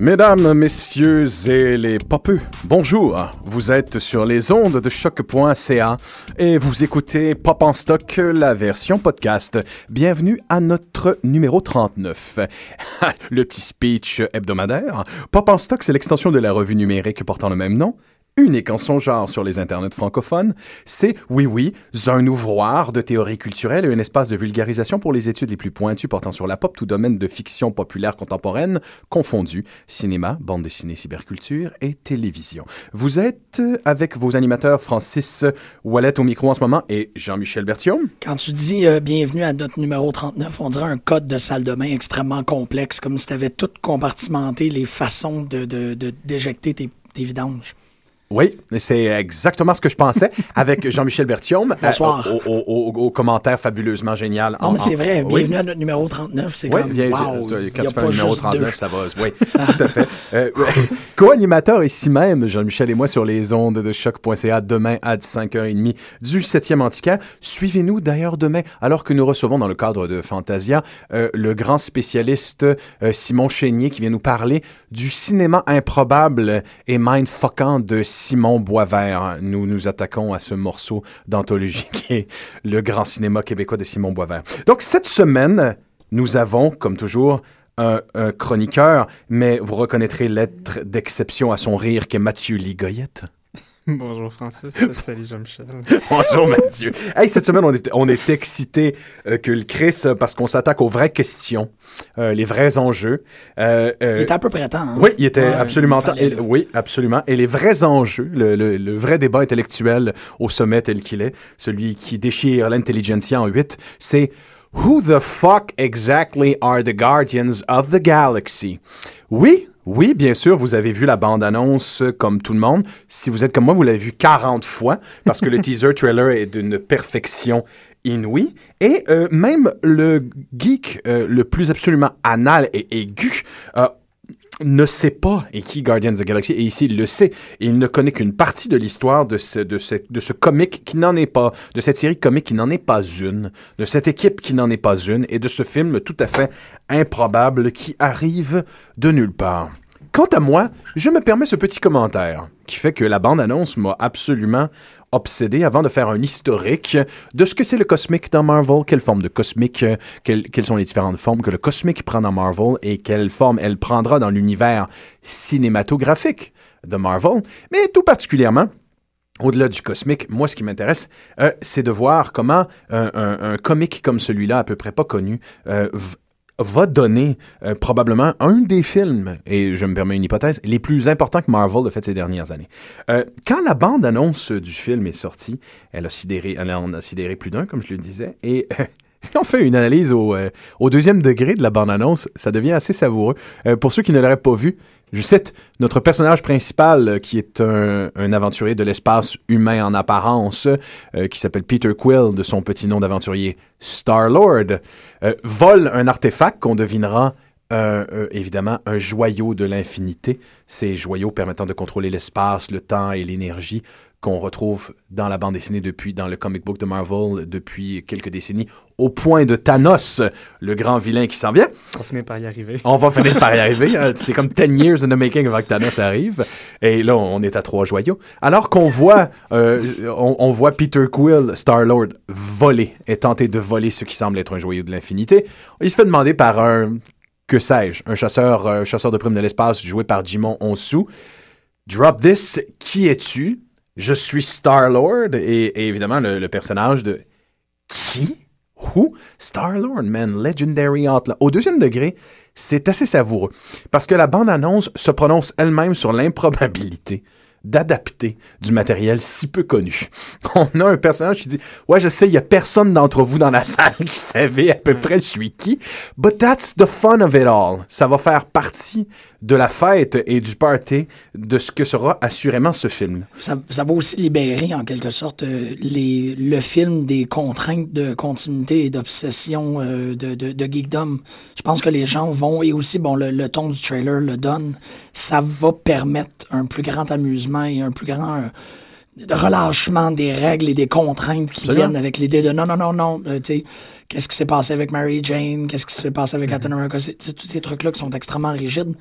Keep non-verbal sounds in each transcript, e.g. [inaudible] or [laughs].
Mesdames, messieurs et les popeux, bonjour. Vous êtes sur les ondes de choc.ca et vous écoutez Pop en stock, la version podcast. Bienvenue à notre numéro 39. [laughs] le petit speech hebdomadaire. Pop en stock, c'est l'extension de la revue numérique portant le même nom unique en son genre sur les internets francophones, c'est, oui oui, un ouvroir de théorie culturelle et un espace de vulgarisation pour les études les plus pointues portant sur la pop, tout domaine de fiction populaire contemporaine, confondu, cinéma, bande dessinée, cyberculture et télévision. Vous êtes avec vos animateurs Francis Wallet au micro en ce moment et Jean-Michel Berthiaume. Quand tu dis euh, bienvenue à notre numéro 39, on dirait un code de salle de bain extrêmement complexe, comme si tu avais tout compartimenté les façons de, d'éjecter tes, tes vidanges. Oui, c'est exactement ce que je pensais [laughs] avec Jean-Michel Berthiaume. Bonsoir. Euh, au, au, au, commentaire fabuleusement génial. Non, mais c'est vrai. Bienvenue à notre numéro 39. C'est oui, comme, bien, wow, quand tu fais le numéro 39, ça va. Oui, [laughs] tout à fait. Euh, [laughs] Co-animateur ici même, Jean-Michel et moi, sur les ondes de choc.ca demain à 5h30 du 7e antiquaire. Suivez-nous d'ailleurs demain, alors que nous recevons dans le cadre de Fantasia euh, le grand spécialiste euh, Simon Chénier qui vient nous parler du cinéma improbable et mindfuckant de Simon Boisvert. Nous nous attaquons à ce morceau d'anthologie [laughs] qui est le grand cinéma québécois de Simon Boisvert. Donc cette semaine, nous avons, comme toujours, un, un chroniqueur, mais vous reconnaîtrez l'être d'exception à son rire qui est Mathieu Ligoyette. Bonjour Francis, [laughs] salut Jean-Michel. Bonjour Mathieu. Hey, cette semaine, on est, on est excité euh, que le Chris, euh, parce qu'on s'attaque aux vraies questions, euh, les vrais enjeux. Euh, il était à peu près temps. Hein? Oui, il était ouais, absolument temps. Et, oui, absolument. Et les vrais enjeux, le, le, le, vrai débat intellectuel au sommet tel qu'il est, celui qui déchire l'intelligentsia en huit, c'est Who the fuck exactly are the guardians of the galaxy? Oui, oui, bien sûr, vous avez vu la bande-annonce comme tout le monde. Si vous êtes comme moi, vous l'avez vu 40 fois parce que le [laughs] teaser trailer est d'une perfection inouïe. Et euh, même le geek euh, le plus absolument anal et aigu euh, ne sait pas et qui Guardians of the Galaxy, et ici il le sait, il ne connaît qu'une partie de l'histoire de ce, de, ce, de ce comic qui n'en est pas, de cette série comique qui n'en est pas une, de cette équipe qui n'en est pas une, et de ce film tout à fait improbable qui arrive de nulle part. Quant à moi, je me permets ce petit commentaire qui fait que la bande-annonce m'a absolument obsédé avant de faire un historique de ce que c'est le cosmique dans Marvel, quelle forme de cosmique, quelles, quelles sont les différentes formes que le cosmique prend dans Marvel et quelle forme elle prendra dans l'univers cinématographique de Marvel, mais tout particulièrement au-delà du cosmique, moi, ce qui m'intéresse, euh, c'est de voir comment un comique comme celui-là, à peu près pas connu, euh, va donner euh, probablement un des films, et je me permets une hypothèse, les plus importants que Marvel a fait ces dernières années. Euh, quand la bande-annonce du film est sortie, elle a sidéré, en a sidéré plus d'un, comme je le disais, et [laughs] si on fait une analyse au, euh, au deuxième degré de la bande-annonce, ça devient assez savoureux. Pour ceux qui ne l'auraient pas vu, je cite notre personnage principal, euh, qui est un, aventurier de l'espace humain en apparence, euh, qui s'appelle Peter Quill, de son petit nom d'aventurier Star-Lord, euh, vole un artefact qu'on devinera évidemment un joyau de l'infinité, ces joyaux permettant de contrôler l'espace, le temps et l'énergie qu'on retrouve dans la bande dessinée depuis, dans le comic book de Marvel depuis quelques décennies, au point de Thanos, le grand vilain qui s'en vient. On va finir par y arriver. On va finir par y arriver. C'est comme 10 years in the making avant que Thanos arrive. Et là, on est à trois joyaux. Alors qu'on voit, euh, on, on, voit Peter Quill, Star-Lord, voler et tenter de voler ce qui semble être un joyau de l'infinité. Il se fait demander par un, que sais-je, un chasseur, euh, chasseur de primes de l'espace joué par Jimon Onsu. Drop this, qui es-tu? Je suis Star-Lord et, et, évidemment le, le, personnage de qui? Who? Star-Lord, man, Legendary Outlaw. Au deuxième degré, c'est assez savoureux parce que la bande-annonce se prononce elle-même sur l'improbabilité d'adapter du matériel si peu connu. [laughs] On a un personnage qui dit Ouais, je sais, il y a personne d'entre vous dans la salle qui savait à peu Ouais. près je suis qui, but that's the fun of it all. Ça va faire partie de la fête et du party de ce que sera assurément ce film. Ça, ça va aussi libérer, en quelque sorte, euh, les, le film des contraintes de continuité et d'obsession euh, de, de, de geekdom. Je pense que les gens vont, et aussi, bon, le, le ton du trailer le donne, ça va permettre un plus grand amusement et un plus grand relâchement des règles et des contraintes qui Absolument. viennent avec l'idée de non, non, non, non, euh, tu sais, qu'est-ce qui s'est passé avec Mary Jane, qu'est-ce qui s'est passé avec Captain America, c'est tous ces trucs-là qui sont extrêmement rigides.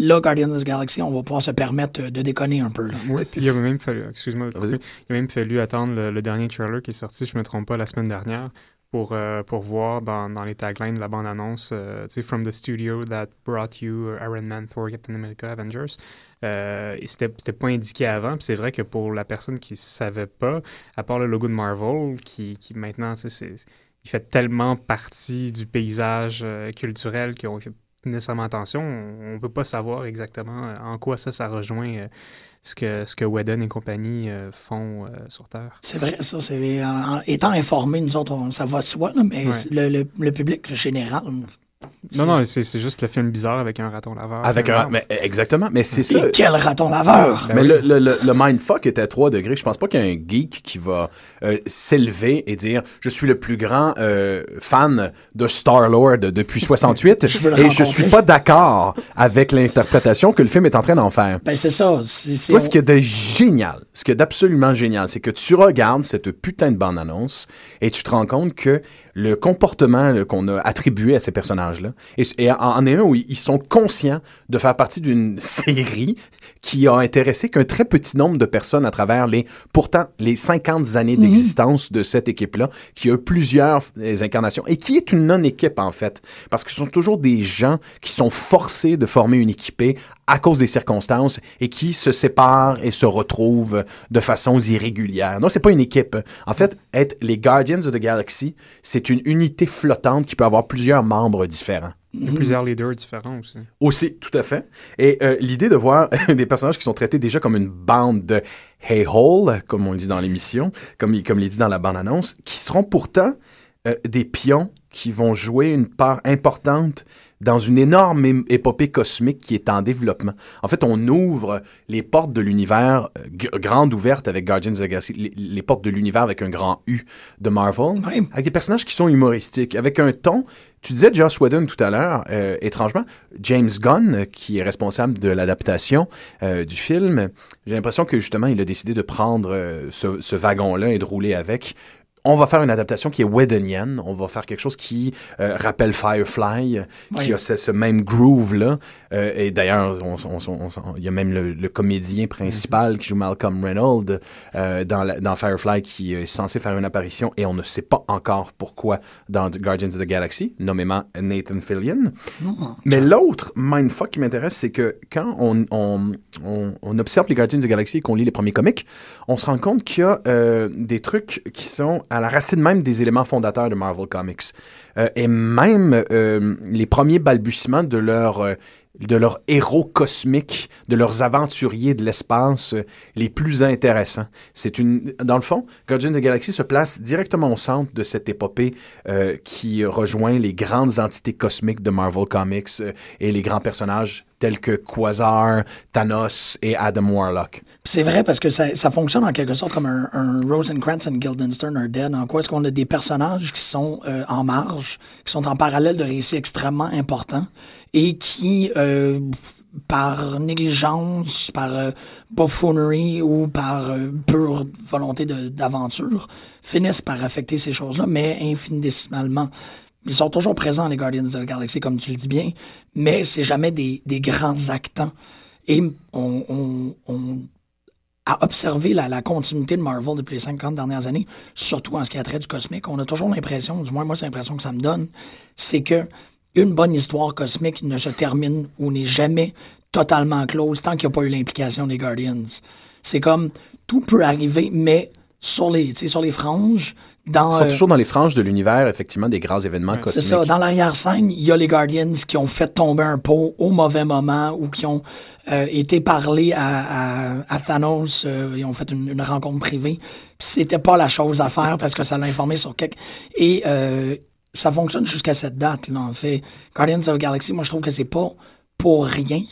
Là, Guardians of the Galaxy, on va pouvoir se permettre euh, de déconner un peu. Là. Oui, il a même fallu, excuse-moi, couper. il a même fallu attendre le, le dernier trailer qui est sorti, je me trompe pas, la semaine dernière, pour, euh, pour voir dans, dans les taglines de la bande-annonce, euh, tu sais, From the studio that brought you Iron Man, Thor, Captain America, Avengers. Euh, c'était c'était pas indiqué avant, puis c'est vrai que pour la personne qui savait pas, à part le logo de Marvel, qui, qui maintenant, tu sais, c'est- il fait tellement partie du paysage euh, culturel qu'on fait nécessairement attention, on, on peut pas savoir exactement euh, en quoi ça, ça rejoint euh, ce que, ce que Whedon et compagnie euh, font euh, sur Terre. C'est vrai, ça. C'est, étant informés, nous autres, on- ça va de soi, là, mais Ouais. c'est le, le, le public général. Non, non, c'est c'est juste le film bizarre avec un raton laveur. Avec un, mais, exactement, mais c'est ça. Quel raton laveur! Ben mais oui. le, le, le, le mindfuck est à 3 degrés. Je pense pas qu'il y a un geek qui va euh, s'élever et dire je suis le plus grand euh, fan de Star-Lord depuis 68 [laughs] Je veux le et je suis pas d'accord avec l'interprétation que le film est en train d'en faire. Ben, c'est ça. Ce qui est de génial, ce qui est d'absolument génial, c'est que tu regardes cette putain de bande-annonce et tu te rends compte que le comportement qu'on a attribué à ces personnages-là, et, et en, est un où ils sont conscients de faire partie d'une [laughs] série qui a intéressé qu'un très petit nombre de personnes à travers les, pourtant, les 50 années d'existence de cette équipe-là, qui a eu plusieurs euh, incarnations et qui est une non-équipe, en fait. Parce que ce sont toujours des gens qui sont forcés de former une équipée à cause des circonstances et qui se séparent et se retrouvent de façons irrégulières. Non, c'est pas une équipe. En fait, être les Guardians of the Galaxy, c'est une unité flottante qui peut avoir plusieurs membres différents. Il y a plusieurs leaders différents aussi. Aussi, tout à fait. Et euh, l'idée de voir [laughs] des personnages qui sont traités déjà comme une bande de hey-hole, comme on le dit dans l'émission, comme, comme il est dit dans la bande-annonce, qui seront pourtant euh, des pions qui vont jouer une part importante dans une énorme épopée cosmique qui est en développement. En fait, on ouvre les portes de l'univers euh, g- grande ouverte avec Guardians of the Galaxy, les, les portes de l'univers avec un grand U de Marvel, avec des personnages qui sont humoristiques, avec un ton. Tu disais Joss Whedon tout à l'heure, euh, étrangement, James Gunn, qui est responsable de l'adaptation euh, du film, j'ai l'impression que justement, il a décidé de prendre ce, ce wagon-là et de rouler avec. On va faire une adaptation qui est Whedonienne. On va faire quelque chose qui euh, rappelle Firefly, qui a ce, ce même groove-là. Euh, et d'ailleurs, il y a même le, le comédien principal qui joue Malcolm Reynolds euh, dans, la- dans Firefly qui est censé faire une apparition et on ne sait pas encore pourquoi dans Guardians of the Galaxy, nommément Nathan Fillion. Mais l'autre mindfuck qui m'intéresse, c'est que quand on, on, on, on observe les Guardians of the Galaxy et qu'on lit les premiers comics, on se rend compte qu'il y a euh, des trucs qui sont à la racine même des éléments fondateurs de Marvel Comics. Euh, et même euh, les premiers balbutiements de leur... de leurs héros cosmiques, de leurs aventuriers de l'espace euh, les plus intéressants. C'est une, dans le fond, Guardians of the Galaxy se place directement au centre de cette épopée euh, qui rejoint les grandes entités cosmiques de Marvel Comics euh, et les grands personnages tels que Quasar, Thanos et Adam Warlock. C'est vrai parce que ça, ça fonctionne en quelque sorte comme un, un Rosencrantz and Guildenstern are dead. En quoi? Est-ce qu'on a des personnages qui sont en marge, qui sont en parallèle de récits extrêmement importants et qui, euh, par négligence, par euh, buffoonerie ou par euh, pure volonté d'aventure, finissent par affecter ces choses-là, mais infinitésimalement. Ils sont toujours présents, les Guardians of the Galaxy, comme tu le dis bien, mais c'est jamais des, des grands actants. Et on, on, on a observé la, la continuité de Marvel depuis les 50 dernières années, surtout en ce qui a trait du cosmique. On a toujours l'impression, du moins moi c'est l'impression que ça me donne, c'est que une bonne histoire cosmique ne se termine ou n'est jamais totalement close tant qu'il n'y a pas eu l'implication des Guardians. C'est comme tout peut arriver, mais sur les, tu sais, sur les franges, Dans, Ils sont euh, toujours dans les franges de l'univers, effectivement, des grands événements Ouais, cosmiques. C'est ça. Dans l'arrière-scène, il y a les Guardians qui ont fait tomber un pot au mauvais moment ou qui ont euh, été parlés à, à, à Thanos. euh, ils ont fait une, une rencontre privée. Puis C'était pas la chose à faire parce que ça l'a informé sur quelque... Et euh, ça fonctionne jusqu'à cette date, là, en fait. Guardians of the Galaxy, moi, je trouve que c'est pas pour rien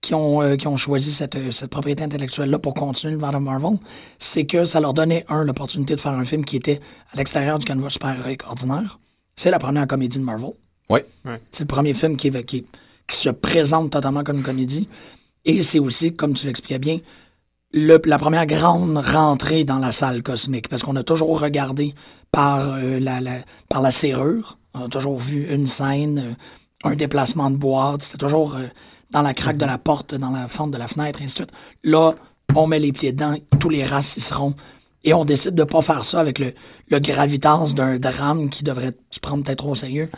qui ont, euh, qui ont choisi cette, euh, cette propriété intellectuelle-là pour continuer le de Marvel, c'est que ça leur donnait, un, l'opportunité de faire un film qui était à l'extérieur du canevas super-héroïque ordinaire. C'est la première comédie de Marvel. Ouais. C'est le premier film qui, qui, qui se présente totalement comme une comédie. Et c'est aussi, comme tu l'expliquais bien, le- la première grande rentrée dans la salle cosmique. Parce qu'on a toujours regardé par, euh, la, la- par la serrure. On a toujours vu une scène, euh, un déplacement de boîte. C'était toujours euh, dans la craque de la porte, dans la fente de la fenêtre, et ainsi de suite. Là, on met les pieds dedans, tous les seront. Et on décide de pas faire ça avec le, le gravitas d'un drame qui devrait se prendre peut-être au sérieux.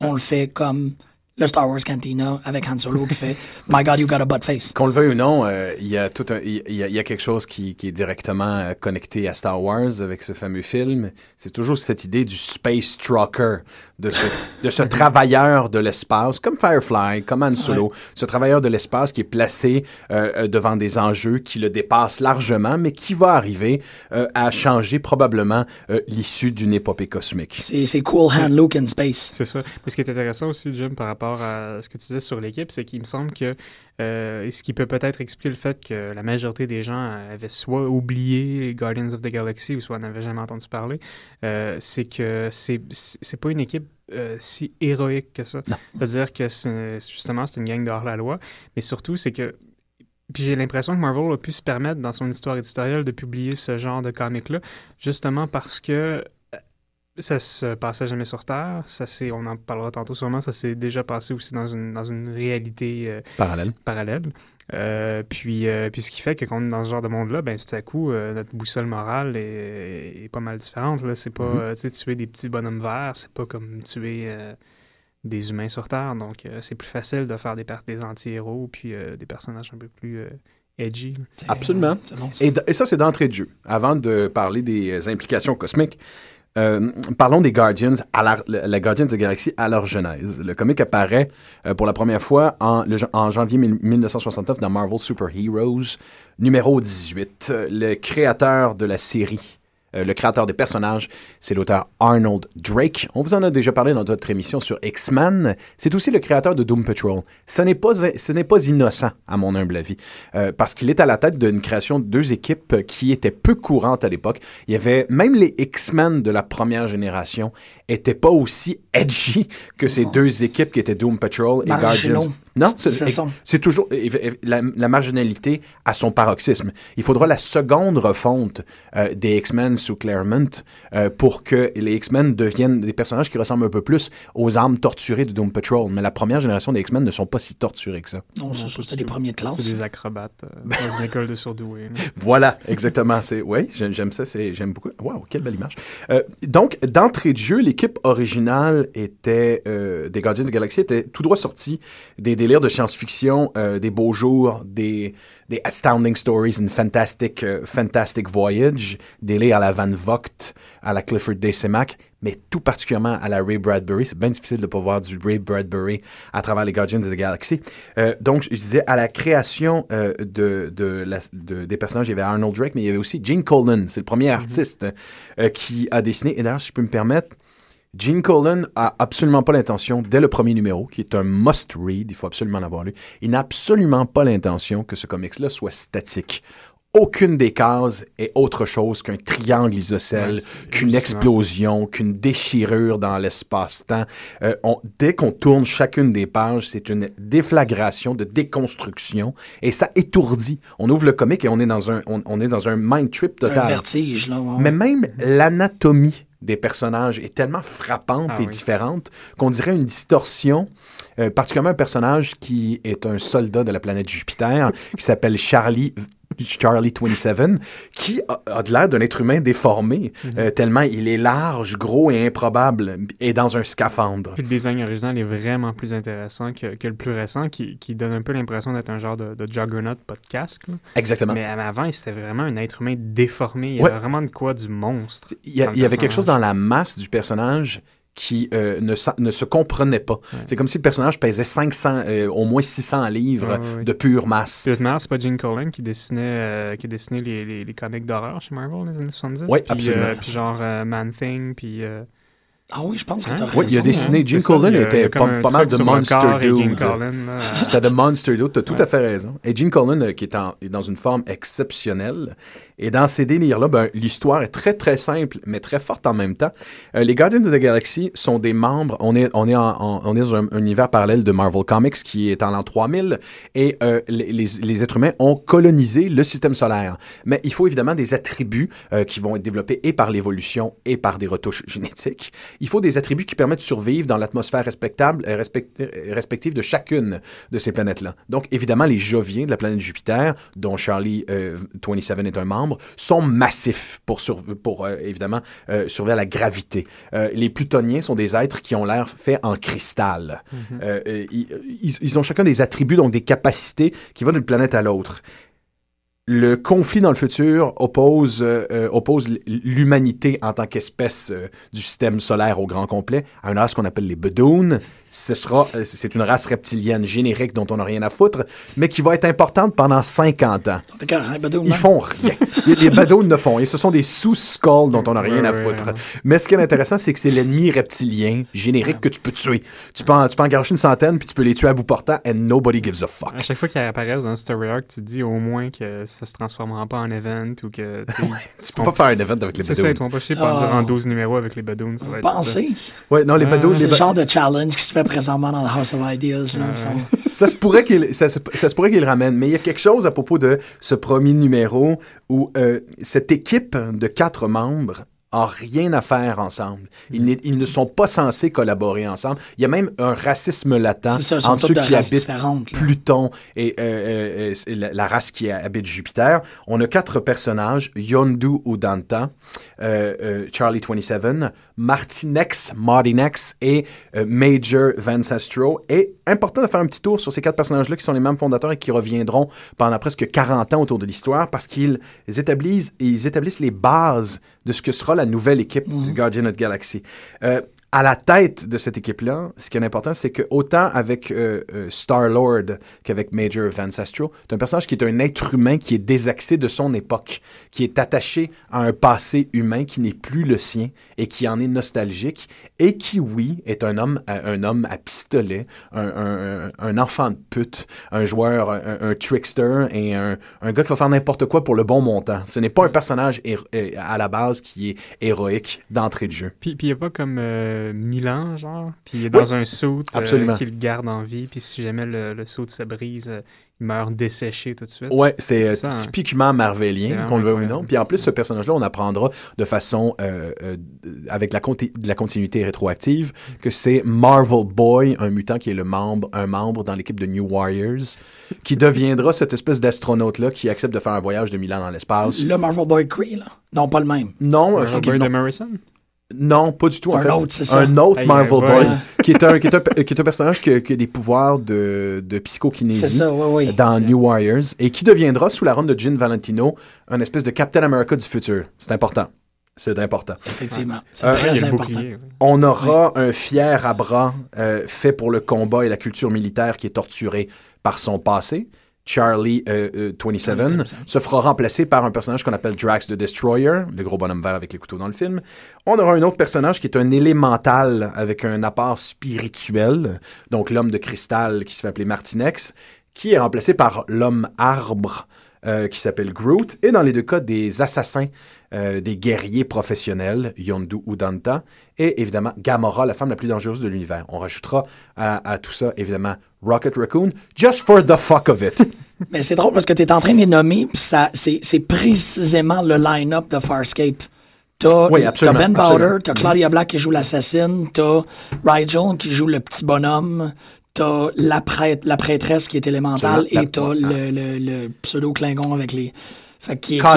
On le fait comme le Star Wars Cantina avec Han Solo qui fait [laughs] My God, you got a butt face. Qu'on le veuille ou non, euh, il y a y a quelque chose qui, qui est directement euh, connecté à Star Wars avec ce fameux film. C'est toujours cette idée du space trucker, de ce, de ce travailleur de l'espace, comme Firefly, comme Han Solo, ce travailleur de l'espace qui est placé euh, euh, devant des enjeux qui le dépassent largement, mais qui va arriver euh, à changer probablement euh, l'issue d'une épopée cosmique. C'est cool hand look in space. C'est ça. Mais ce qui est intéressant aussi, Jim, par rapport à ce que tu disais sur l'équipe, c'est qu'il me semble que euh, ce qui peut peut-être expliquer le fait que la majorité des gens avaient soit oublié les Guardians of the Galaxy ou soit n'avaient jamais entendu parler, euh, c'est que c'est c'est pas une équipe euh, si héroïque que ça. C'est-à-dire que justement, c'est une gang de hors-la-loi, mais surtout, c'est que puis j'ai l'impression que Marvel a pu se permettre dans son histoire éditoriale de publier ce genre de comic-là, justement parce que euh, ça se passait jamais sur Terre. Ça on en parlera tantôt sûrement. Ça s'est déjà passé aussi dans une, dans une réalité euh, Parallèle. parallèle. Euh, puis, euh, puis ce qui fait que quand on est dans ce genre de monde-là, ben tout à coup, euh, notre boussole morale est, est pas mal différente. Là. C'est pas, Mhm. tu sais, tuer des petits bonhommes verts, c'est pas comme tuer euh, des humains sur Terre. Donc, euh, c'est plus facile de faire des, per- des anti-héros puis euh, des personnages un peu plus euh, edgy. Absolument. C'est bon, ça. Et, ça, c'est d'entrée de jeu. Avant de parler des implications cosmiques, euh, parlons des Guardians, à la, la Guardians de la Galaxie à leur genèse. Le comic apparaît euh, pour la première fois en, en janvier 1000 1969 dans Marvel Super Heroes, numéro 18. Euh, Le créateur de la série, euh, le créateur des personnages, c'est l'auteur Arnold Drake. On vous en a déjà parlé dans notre émission sur X-Men. C'est aussi le créateur de Doom Patrol. Ce n'est pas, ce n'est pas innocent, à mon humble avis, euh, parce qu'il est à la tête d'une création de deux équipes qui étaient peu courantes à l'époque. Il y avait même les X-Men de la première génération étaient pas aussi edgy que ces deux équipes qui étaient Doom Patrol et Marginaux. Guardians. Non, c'est C'est c'est toujours la, la marginalité à son paroxysme. Il faudra la seconde refonte euh, des X-Men sous Claremont euh, pour que les X-Men deviennent des personnages qui ressemblent un peu plus aux armes torturées de Doom Patrol. Mais la première génération des X-Men ne sont pas si torturés que ça. Non, c'était des premiers de classe. C'est des acrobates euh, dans une école de surdoués. là. [laughs] Voilà, exactement. C'est oui, j'aime ça. C'est j'aime beaucoup. Waouh, quelle belle image. Euh, donc, d'entrée de jeu, l'équipe originale était euh, des Guardians of the Galaxy était tout droit sortie des de science-fiction, euh, des beaux jours, des des astounding stories, une fantastic euh, fantastic voyage, des à la Van Vogt, à la Clifford Decimac, mais tout particulièrement à la Ray Bradbury. C'est bien difficile de pas voir du Ray Bradbury à travers les Guardians of the Galaxy. Euh, donc, je disais, à la création euh, de, de, la- de- des personnages, il y avait Arnold Drake, mais il y avait aussi Gene Colan. C'est le premier artiste euh, qui a dessiné. Et d'ailleurs, si je peux me permettre, Gene Colan a absolument pas l'intention, dès le premier numéro, qui est un must-read, il faut absolument l'avoir lu, il n'a absolument pas l'intention que ce comics-là soit statique. Aucune des cases est autre chose qu'un triangle isocèle, Ouais, qu'une explosion, qu'une déchirure dans l'espace-temps. Euh, dès qu'on tourne chacune des pages, c'est une déflagration de déconstruction et ça étourdit. On ouvre le comic et on est dans un, on, on est dans un mind trip Un total. vertige, là. ouais. Mais même l'anatomie des personnages est tellement frappante Ah et oui. différente qu'on dirait une distorsion, euh, particulièrement un personnage qui est un soldat de la planète Jupiter, qui s'appelle Charlie Charlie 27, qui a, a de l'air d'un être humain déformé, euh, tellement il est large, gros et improbable, et dans un scaphandre. Puis le design original est vraiment plus intéressant que, que le plus récent, qui, qui donne un peu l'impression d'être un genre de, de juggernaut, pas de casque. là. Exactement. Mais avant, c'était vraiment un être humain déformé. Il y Ouais. avait vraiment de quoi du monstre. Il y, a- dans le il y avait quelque chose dans la masse du personnage qui euh, ne, se comprenait pas. C'est comme si le personnage pesait 500, euh, au moins 600 livres Ouais, ouais, ouais. de pure masse. Toute manière, c'est pas Gene Colan qui dessinait, euh, qui dessinait les, les, les comics d'horreur chez Marvel dans les années 70. Ouais, puis, absolument. euh, puis genre euh, Man-Thing, puis... euh, Ah oui, je pense que Hein? t'as Oui, il a raison, dessiné- hein. Il y a- était pas- un pas mal de Monster Dude. Là, [laughs] C'était de Monster Dude, t'as tout Ouais. à fait raison. Et Gene Colan, euh, qui est, en- est dans une forme exceptionnelle, et dans ces délires-là, ben, l'histoire est très très simple, mais très forte en même temps. Euh, les Guardians of the Galaxy sont des membres, on est, on est, en- en- on est dans un, un univers parallèle de Marvel Comics qui est en l'an 3000, et euh, les, les- les êtres humains ont colonisé le système solaire. Mais il faut évidemment des attributs euh, qui vont être développés et par l'évolution et par des retouches génétiques. Il faut des attributs qui permettent de survivre dans l'atmosphère respectable, euh, respect- euh, respective de chacune de ces planètes-là. Donc, évidemment, les Joviens de la planète Jupiter, dont Charlie euh, 27 est un membre, sont massifs pour, sur- pour euh, évidemment, euh, survivre à la gravité. Euh, les Plutoniens sont des êtres qui ont l'air faits en cristal. Euh, euh, ils, ils- ils ont chacun des attributs, donc des capacités qui vont d'une planète à l'autre. Le conflit dans le futur oppose, euh, euh, l'humanité en tant qu'espèce euh, du système solaire au grand complet à une race qu'on appelle les Bedoun. Ce sera, euh, c'est une race reptilienne générique dont on n'a rien à foutre, mais qui va être importante pendant 50 ans. Ils hein? font rien. [laughs] Les, Badauds ne font. Et ce sont des sous-skulls dont on n'a rien à foutre. Mais ce qui est intéressant, c'est que c'est l'ennemi reptilien générique que tu peux tuer. Tu peux, en, tu peux en garocher une centaine, puis tu peux les tuer à bout portant, and nobody gives a fuck. À chaque fois qu'ils apparaissent dans un story arc, tu te dis au moins que ça se transformera pas en event ou que. tu [laughs] peux pas faire un event avec les C'est ça, ils Badauds. vont pas chier Ah. pendant 12 numéros avec les être Pensez? Ouais, non, les Ah, Badauds, C'est le genre de challenge qui se fait présentement dans le House of Ideas. là, ça. [laughs] ça se pourrait qu'il ça, se- ça se pourrait qu'il le ramène, mais il y a quelque chose à propos de ce premier numéro où euh, cette équipe de quatre membres a rien à faire ensemble. Ils, n'est- ils ne sont pas censés collaborer ensemble. Il y a même un racisme latent ça, entre ceux qui habitent. Pluton et euh, euh, euh, la, la race qui habite Jupiter. On a quatre personnages, Yondu Udanta, euh, Charlie 27, Martinex, Martinex et Major Vancestro. Et important de faire un petit tour sur ces quatre personnages-là qui sont les mêmes fondateurs et qui reviendront pendant presque 40 ans autour de l'histoire parce qu'ils établissent, ils établissent les bases de ce que sera la nouvelle équipe de Guardian of the Galaxy. Euh, à la tête de cette équipe-là, ce qui est important, c'est que autant avec euh, euh, Star-Lord qu'avec Major Vancestro, c'est un personnage qui est un être humain qui est désaxé de son époque, qui est attaché à un passé humain qui n'est plus le sien et qui en est nostalgique et qui, oui, est un homme, à- un homme à pistolet, un, un- enfant de pute, un joueur, un, un trickster et un, gars qui va faire n'importe quoi pour le bon montant. Ce n'est pas un personnage héro- euh, à la base qui est héroïque d'entrée de jeu. Puis, puis il n'y a pas comme euh, Milan, genre. Puis il est dans un saut absolument. qui le garde en vie. Puis si jamais le, le saut se brise, euh, il meurt desséché tout de suite. Ouais, c'est euh, hein. typiquement marvelien, qu'on le veuille ou non. Puis en plus, ce personnage-là, on apprendra de façon, euh, euh, avec la, conti- de la continuité rétroactive, que c'est Marvel Boy, un mutant qui est le membre, un membre dans l'équipe de New Warriors, qui deviendra cette espèce d'astronaute-là qui accepte de faire un voyage de Milan dans l'espace. Le Marvel Boy Cree, là. Non, pas le même. Non, euh, Robert non, de Morrison? Non, pas du tout. En Un fait, autre, c'est ça. un autre Hey, Marvel ouais. Boy, qui est un, qui est un, qui est un personnage qui a, qui a des pouvoirs de, de psychokinésie. Ça, dans New Warriors et qui deviendra, sous la ronde de Gin Valentino, un espèce de Captain America du futur. C'est important. C'est important. Effectivement. C'est Euh, très important. bouclier. On aura un fier à bras euh, fait pour le combat et la culture militaire qui est torturé par son passé. Charlie euh, euh, 27 Charlie 27. se fera remplacer par un personnage qu'on appelle Drax the Destroyer, le gros bonhomme vert avec les couteaux dans le film. On aura un autre personnage qui est un élémental avec un apport spirituel, donc l'homme de cristal qui se fait appeler Martinex, qui est remplacé par l'homme arbre euh, qui s'appelle Groot, et dans les deux cas, des assassins, euh, des guerriers professionnels, Yondu Udanta, et évidemment Gamora, la femme la plus dangereuse de l'univers. On rajoutera à, à tout ça, évidemment, Rocket Raccoon, just for the fuck of it. [laughs] Mais c'est drôle parce que tu es en train de les nommer, puis ça, c'est, c'est précisément le line-up de Farscape. T'as, Oui, Ben. Bowder, t'as Claudia Black qui joue l'assassine, t'as Rigel qui joue le petit bonhomme, t'as la, prêtre, la prêtresse qui est élémentale et t'as le, le, le pseudo-Klingon avec les. Fait qui qui est-. Ben,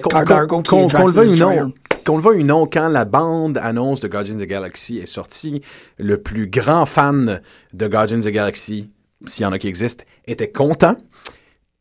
qu'on- Cardargo qu'on- qui est qu'on- Drax qu'on le veuille ou non, qu'on le veuille ou non, quand la bande annonce de Guardians of the Galaxy est sortie, le plus grand fan de Guardians of the Galaxy, s'il y en a qui existent, était content.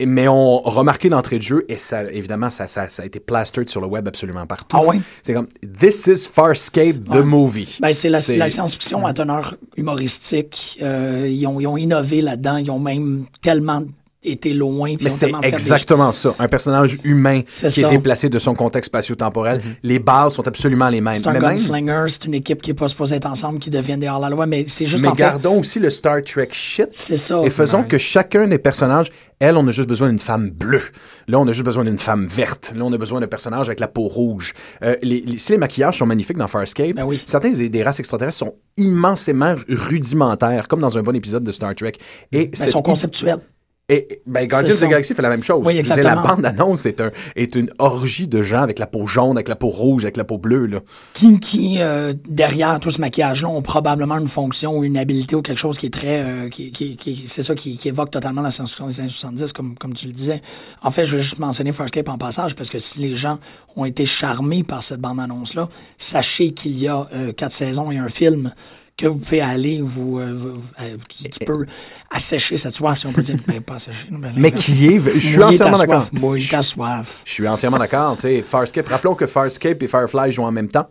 Mais on remarqué l'entrée de jeu et ça, évidemment, ça, ça, ça a été plastered sur le web absolument partout. Ah ouais? C'est comme This is Farscape the Ouais. movie. Ben, c'est la, C'est- la science-fiction à teneur humoristique. Euh, ils, ont, ils ont innové là-dedans. Ils ont même tellement été loin. puis Mais c'est des- exactement ça. Un personnage humain C'est qui est ça. déplacé de son contexte spatio-temporel. Les bases sont absolument les mêmes. C'est un Mais même- gunslinger, c'est une équipe qui est pas supposée être ensemble, qui deviennent des hors-la-loi, mais c'est juste mais en fait. gardons aussi le Star Trek shit. C'est ça. Et faisons Ouais. que chacun des personnages, elle, on a juste besoin d'une femme bleue. Là, on a juste besoin d'une femme verte. Là, on a besoin d'un personnage avec la peau rouge. Euh, les, les- si les maquillages sont magnifiques dans Farscape, Ben oui. certains des, des races extraterrestres sont immensément rudimentaires, comme dans un bon épisode de Star Trek. Et Ben, ils sont conceptuels. Et, ben, Guardians of the. Galaxy fait la même chose. Oui, veux dire, la exactement. bande-annonce est, un, est une orgie de gens avec la peau jaune, avec la peau rouge, avec la peau bleue. Là. Qui, qui euh, derrière tout ce maquillage-là, ont probablement une fonction ou une habilité ou quelque chose qui est très. euh, qui, qui, qui- c'est ça qui, évoque totalement la science-fiction des années 70, comme, comme tu le disais. En fait, je veux juste mentionner Farscape en passage, parce que si les gens ont été charmés par cette bande-annonce-là, sachez qu'il y a euh, quatre saisons et un film que vous pouvez aller vous, euh, vous- euh, qui, qui peut assécher cette soif, si on peut dire. [laughs] Ben, pas assécher, ben, Mais qui est... Je suis entièrement d'accord. mouiller ta soif. Je suis entièrement d'accord. Tu sais, Farscape, rappelons que Farscape et Firefly jouent en même temps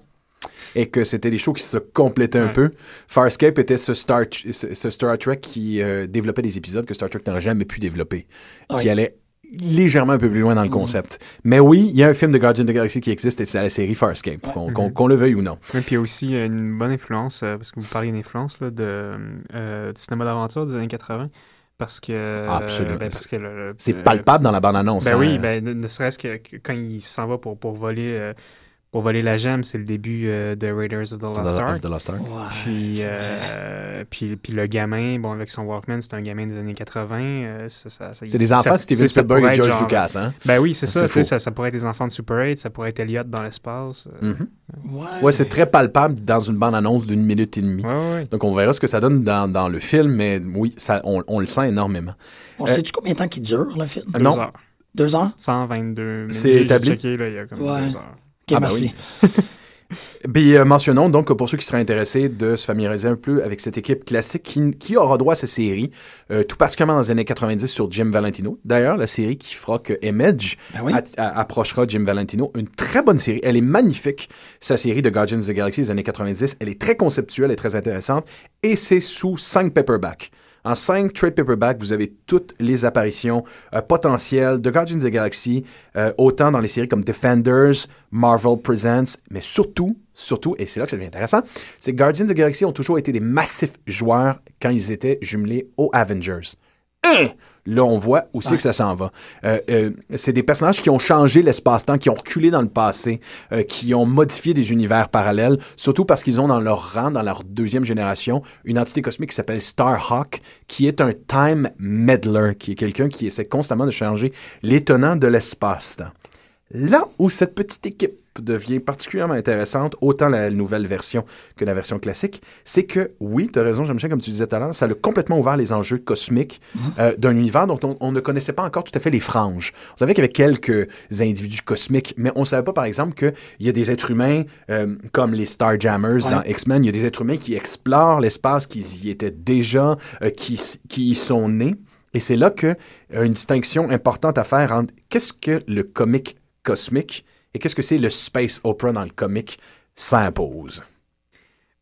et que c'était des shows qui se complétaient un peu. Farscape était ce Star, ce, ce Star Trek qui euh, développait des épisodes que Star Trek n'aurait jamais pu développer, qui allait légèrement un peu plus loin Mm. dans le concept. Mais oui, il y a un film de Guardian of the Galaxy qui existe et c'est la série Farscape, qu'on qu'on- qu'on le veuille ou non. Et puis il y a aussi euh, une bonne influence, euh, parce que vous parlez d'influence là, de, euh, du cinéma d'aventure des années 80. Parce que. Absolument. ben, C'est le- palpable dans la bande-annonce. Ben hein. oui, ben, ne, ne serait-ce que, que quand il s'en va pour, pour voler. Pour voler la gemme, c'est le début euh, de Raiders of the Lost the- Ark. of the Lost Ark. Ouais, Puis, c'est vrai. euh, puis, puis le gamin, bon, avec son Walkman, c'est un gamin des années 80. euh, ça- ça- ça- C'est des enfants ça- Steven Spielberg et George genre- Lucas. Hein? Ben oui, c'est ça, ça. Ça pourrait être des enfants de Super 8, ça pourrait être Elliot dans l'espace. euh, Mhm. Ouais. Ouais, c'est très palpable dans une bande-annonce d'une minute et demie. Ouais, ouais, ouais. Donc, on verra ce que ça donne dans, dans le film, mais oui, ça, on, on le sent énormément. On Euh, sait-tu combien de temps qu'il dure, le film? Deux non. heures. Deux heures? 122 minutes. C'est établi? checké, là, il y a comme Ouais. deux heures. Ah, ben merci. [laughs] Puis euh, mentionnons donc que pour ceux qui seraient intéressés de se familiariser un peu avec cette équipe classique qui, qui aura droit à cette série, euh, tout particulièrement dans les années 90 sur Jim Valentino. D'ailleurs, la série qui fera que Image Ben oui. approchera Jim Valentino. Une très bonne série. Elle est magnifique, sa série de Guardians of the Galaxy des années 90. Elle est très conceptuelle et très intéressante. Et c'est sous cinq paperbacks. En cinq trade paperbacks, vous avez toutes les apparitions euh, potentielles de Guardians of the Galaxy, euh, autant dans les séries comme Defenders, Marvel Presents, mais surtout, surtout, et c'est là que ça devient intéressant, c'est que Guardians of the Galaxy ont toujours été des massifs joueurs quand ils étaient jumelés aux Avengers. Là, on voit Ouais. que ça s'en va. Euh, euh, c'est des personnages qui ont changé l'espace-temps, qui ont reculé dans le passé, euh, qui ont modifié des univers parallèles, surtout parce qu'ils ont dans leur rang, dans leur deuxième génération, une entité cosmique qui s'appelle Starhawk, qui est un time meddler, qui est quelqu'un qui essaie constamment de changer l'étonnant de l'espace-temps. Là où cette petite équipe devient particulièrement intéressante, autant la nouvelle version que la version classique, c'est que, oui, tu as raison, Jean-Michel, comme tu disais tout à l'heure, ça a complètement ouvert les enjeux cosmiques euh, d'un univers dont on, on ne connaissait pas encore tout à fait les franges. On savait qu'il y avait quelques individus cosmiques, mais on ne savait pas, par exemple, qu'il y a des êtres humains euh, comme les Starjammers Ouais. dans X-Men, il y a des êtres humains qui explorent l'espace, qui y étaient déjà, euh, qui, qui y sont nés. Et c'est là que euh, une distinction importante à faire entre qu'est-ce que le comique cosmique et qu'est-ce que c'est le space opera dans le comique s'impose?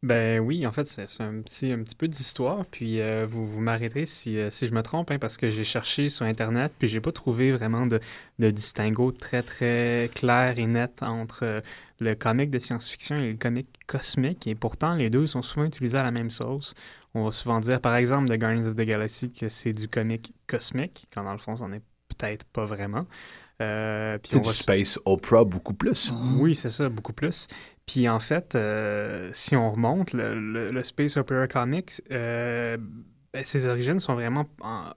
Ben oui, en fait, c'est c'est un petit, un petit peu d'histoire. Puis euh, vous, vous m'arrêterez si, euh, si je me trompe, hein, parce que j'ai cherché sur Internet, puis j'ai pas trouvé vraiment de, de distinguo très, très clair et net entre euh, le comic de science-fiction et le comic cosmique. Et pourtant, les deux sont souvent utilisés à la même sauce. On va souvent dire, par exemple, de Guardians of the Galaxy que c'est du comic cosmique, quand dans le fond, c'en est peut-être pas vraiment. Euh, C'est du space opera beaucoup plus. oui, c'est ça, beaucoup plus. Puis en fait, euh, si on remonte, le, le- le Space Opera Comics, euh, ben, ses origines sont vraiment en,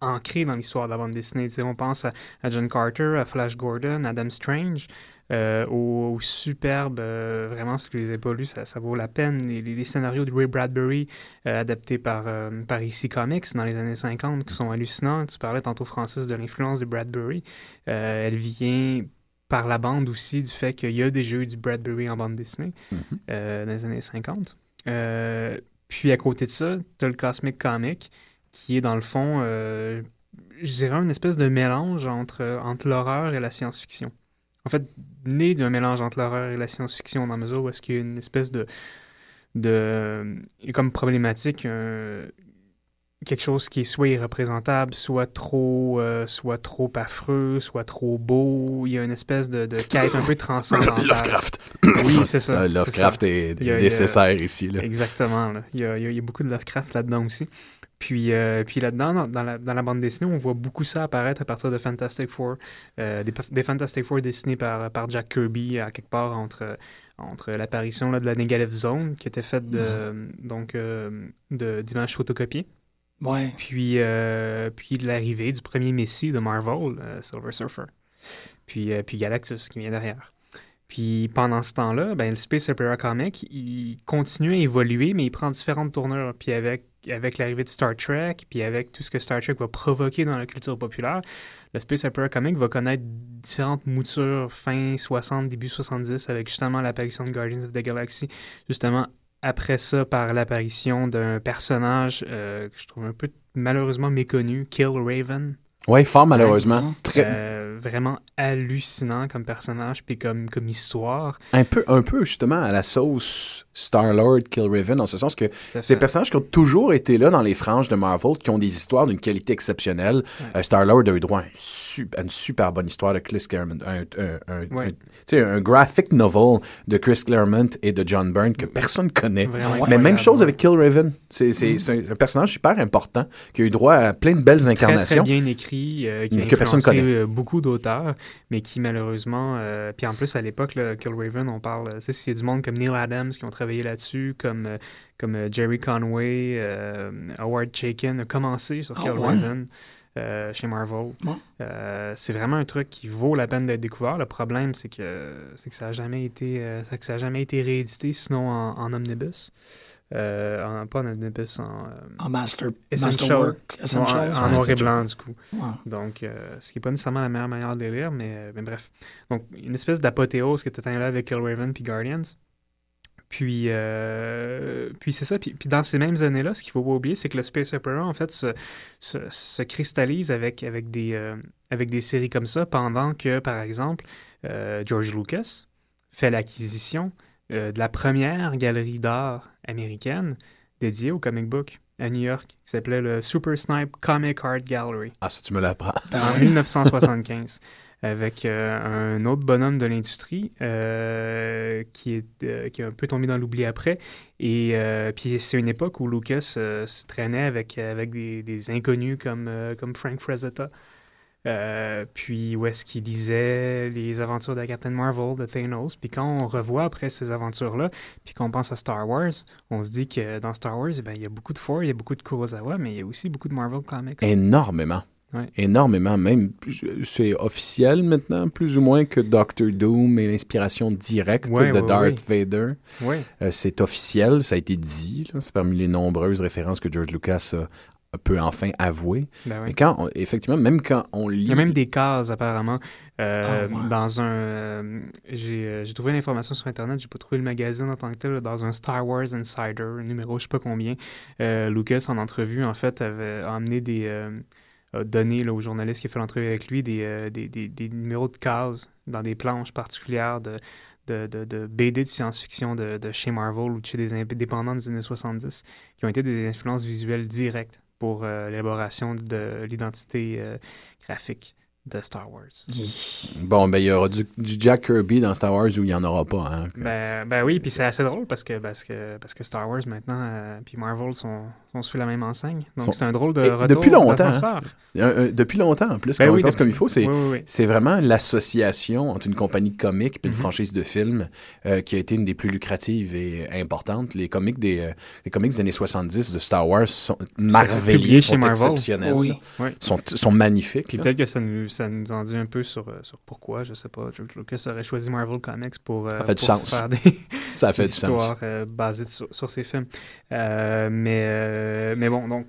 ancrés dans l'histoire de la bande dessinée. On pense à, à John Carter, à Flash Gordon, Adam Strange. Euh, au, au superbe, euh, vraiment, si vous les avez pas lus, ça, ça vaut la peine. Les, les- les scénarios de Ray Bradbury, euh, adaptés par, par IC Comics dans les années 50, qui sont hallucinants. Tu parlais tantôt, Francis, de l'influence de Bradbury. Elle vient par la bande aussi du fait qu'il y a déjà eu du Bradbury en bande dessinée Mhm. euh, dans les années 50. Euh, puis à côté de ça, tu as le Cosmic Comic, qui est dans le fond, je dirais, une espèce de mélange entre, entre l'horreur et la science-fiction. En fait, né d'un mélange entre l'horreur et la science-fiction dans la mesure où est-ce qu'il y a une espèce de... de comme problématique euh, quelque chose qui est soit irreprésentable, soit trop, euh, soit trop affreux, soit trop beau. Il y a une espèce de, de quête un peu transcendantale. [laughs] Lovecraft. Oui, c'est ça. Euh, Lovecraft est, nécessaire ici. Là. Exactement. là. Il y a- il y a beaucoup de Lovecraft là-dedans aussi. Puis, euh, puis là-dedans, dans, dans la, dans la bande dessinée, on voit beaucoup ça apparaître à partir de Fantastic Four. Euh, des, des Fantastic Four dessinés par, par Jack Kirby à quelque part entre, entre l'apparition là, de la Negative Zone, qui était faite de, donc, euh, de, d'images photocopiées, Ouais. puis, euh, puis l'arrivée du premier Messie de Marvel, Silver Surfer. Puis, puis Galactus qui vient derrière. Puis pendant ce temps-là, ben, le Space Opera Comic, il continue à évoluer, mais il prend différentes tournures. Puis avec, avec l'arrivée de Star Trek, puis avec tout ce que Star Trek va provoquer dans la culture populaire, le Space Opera Comic va connaître différentes moutures fin 60, début 70, avec justement l'apparition de Guardians of the Galaxy, justement après ça par l'apparition d'un personnage euh, que je trouve un peu malheureusement méconnu, Kill Raven. Oui, fort malheureusement. Ouais. Très, Euh, vraiment hallucinant comme personnage puis comme, comme histoire. un, peu, un peu justement à la sauce Star-Lord, Kill Raven, en ce sens que fait. personnages qui ont toujours été là dans les franges de Marvel, qui ont des histoires d'une qualité exceptionnelle. Euh, Star-Lord a eu droit à, un su- à une super bonne histoire de Chris Claremont. Un, un- Ouais. un- graphic novel de Chris Claremont et de John Byrne que personne connaît. Vraiment Mais même chose ouais. avec Kill Raven. C'est c'est un, personnage super important qui a eu droit à plein de belles très, très incarnations. bien écrit, euh, qui a Que personne influencé, connaît. euh, beaucoup d'auteurs, mais qui malheureusement, euh, puis en plus à l'époque, là, Kill Raven, on parle, tu sais, s'il y a du monde comme Neil Adams qui ont travaillé là-dessus, comme, comme Jerry Conway, euh, Howard Chaykin a commencé sur Ah Kill ouais? Raven. euh, chez Marvel. Euh, c'est vraiment un truc qui vaut la peine d'être découvert. Le problème, c'est que, c'est que ça n'a jamais, été, euh, c'est que ça a jamais été réédité, sinon en, en omnibus. Euh, en- pas en omnibus, en, euh, En master, Essential. masterwork, essentials. en noir et essential. blanc, du coup. Ouais. Donc, euh, ce qui n'est pas nécessairement la meilleure manière de les lire, mais, mais bref. Donc, une espèce d'apothéose qui atteint là avec Killraven puis Guardians. Puis, euh, puis c'est ça. Puis, puis dans ces mêmes années-là, ce qu'il faut pas oublier, c'est que le Space Opera, en fait, se, se, se cristallise avec, avec, des, euh, avec des séries comme ça, pendant que, par exemple, euh, George Lucas fait l'acquisition de la première galerie d'art américaine dédiée au comic book à New York, qui s'appelait le Super Snipe Comic Art Gallery Ah, ça, tu me l'apprends. En [laughs] oui. 1975 avec euh, un autre bonhomme de l'industrie euh, qui, est, euh, qui est un peu tombé dans l'oubli après. Et puis c'est une époque où Lucas se traînait avec, avec des, des inconnus comme, comme Frank Frazetta. Euh, puis où est-ce qu'il lisait les aventures de Captain Marvel, de Thanos. Puis quand on revoit après ces aventures-là, puis qu'on pense à Star Wars, on se dit que dans Star Wars, eh ben, il y a beaucoup de Ford, il y a beaucoup de Kurosawa, mais il y a aussi beaucoup de Marvel Comics. Énormément. Ouais. Énormément. Même, c'est officiel maintenant, plus ou moins, que Doctor Doom est l'inspiration directe Ouais, de ouais, Darth Vader. Euh, c'est officiel, ça a été dit. C'est parmi les nombreuses références que George Lucas a- peut enfin avouer. Ben oui. Mais quand, on- effectivement, même quand on lit... Il y a même des cases, apparemment. Euh, Ah. Dans un. euh, j'ai euh, j'ai trouvé l'information sur Internet, j'ai pas trouvé le magazine en tant que tel, dans un Star Wars Insider, un numéro je sais pas combien. euh, Lucas, en entrevue, en fait, avait amené des. a donné là, au journaliste qui a fait l'entrevue avec lui des, des, des- des numéros de cases dans des planches particulières de, de, de, de BD de science-fiction de, de chez Marvel ou de chez des indépendants des années 70 qui ont été des influences visuelles directes pour euh, l'élaboration de l'identité euh, graphique de Star Wars. [laughs] Bon, ben il y aura du, du, Jack Kirby dans Star Wars où il n'y en aura pas. Hein? Ben, ben, oui, puis c'est assez drôle parce que, parce que, parce que Star Wars maintenant, euh, puis Marvel sont, sont sous la même enseigne. Donc c'est un drôle de retour Depuis longtemps. Hein? depuis longtemps en plus, ben quand oui, on pense comme il faut, c'est oui, vraiment l'association entre une compagnie de comics et une Mhm. franchise de films euh, qui a été une des plus lucratives et importantes. Les comics des, euh, les comics des années 70 de Star Wars sont publié sont chez exceptionnels, sont, sont magnifiques. Peut-être que ça nous, ça nous en dit un peu sur, euh, sur pourquoi, je sais pas, George Lucas aurait choisi Marvel Comics pour, euh, Ça fait du pour sens. faire des, [laughs] Ça fait des du histoires sens. euh, basées sur, sur ses films. Mais, mais bon, donc,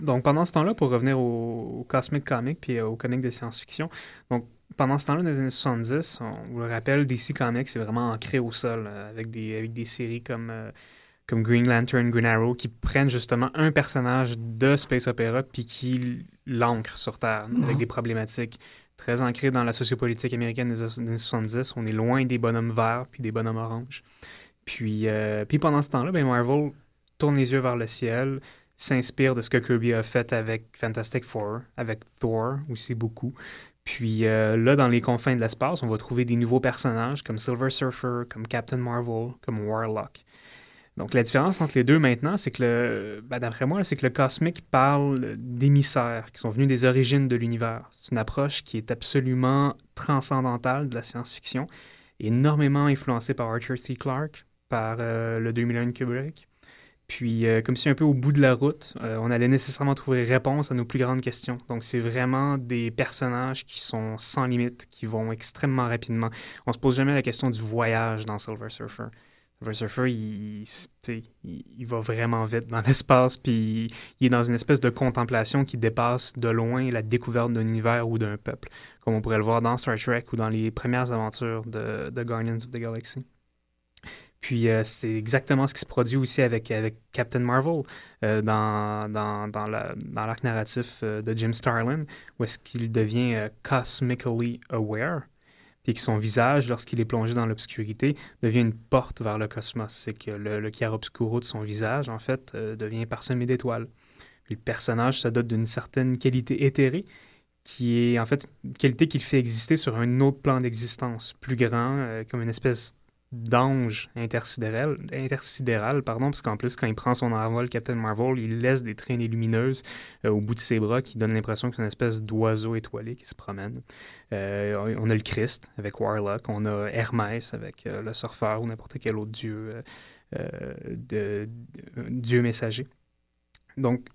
donc pendant ce temps-là, pour revenir au, au Cosmic Comic puis au comic de science-fiction, donc pendant ce temps-là, dans les années 70, on vous le rappelle, DC Comics c'est vraiment ancré au sol euh, avec, des, avec des séries comme, euh, comme Green Lantern, Green Arrow qui prennent justement un personnage de Space Opera puis qui l'ancrent sur Terre avec des problématiques très ancrées dans la sociopolitique américaine des années 70. On est loin des bonhommes verts puis des bonhommes oranges. Puis, euh, puis pendant ce temps-là, ben Marvel tourne les yeux vers le ciel, s'inspire de ce que Kirby a fait avec Fantastic Four, avec Thor aussi beaucoup. Puis euh, là, dans les confins de l'espace, on va trouver des nouveaux personnages comme Silver Surfer, comme Captain Marvel, comme Warlock. Donc la différence entre les deux maintenant, c'est que le, ben, d'après moi, c'est que le cosmique parle d'émissaires qui sont venus des origines de l'univers. C'est une approche qui est absolument transcendantale de la science-fiction, énormément influencée par Arthur C. Clarke, par euh, le 2001 de Kubrick. Puis, euh, comme si un peu au bout de la route, euh, on allait nécessairement trouver réponse à nos plus grandes questions. Donc, c'est vraiment des personnages qui sont sans limite, qui vont extrêmement rapidement. On se pose jamais la question du voyage dans Silver Surfer. Silver Surfer, il, il, va vraiment vite dans [laughs] l'espace, puis il est dans une espèce de contemplation qui dépasse de loin la découverte d'un univers ou d'un peuple, comme on pourrait le voir dans Star Trek ou dans les premières aventures de, de Guardians of the Galaxy. Puis euh, c'est exactement ce qui se produit aussi avec, Captain Marvel euh, dans, dans, dans, la- dans l'arc narratif euh, de Jim Starlin, où est-ce qu'il devient cosmically aware, puis que son visage, lorsqu'il est plongé dans l'obscurité, devient une porte vers le cosmos. C'est que le, le chiaroscuro de son visage, en fait, euh, devient parsemé d'étoiles. Le personnage se dote d'une certaine qualité éthérée, qui est en fait une qualité qui le fait exister sur un autre plan d'existence, plus grand, euh, comme une espèce d'ange intersidéral, pardon, parce qu'en plus, quand il prend son envol, Captain Marvel, il laisse des traînées lumineuses euh, au bout de ses bras qui donnent l'impression que c'est une espèce d'oiseau étoilé qui se promène. Euh, on a le Christ avec Warlock, on a Hermès avec euh, le surfeur ou n'importe quel autre dieu, dieu messager. Donc,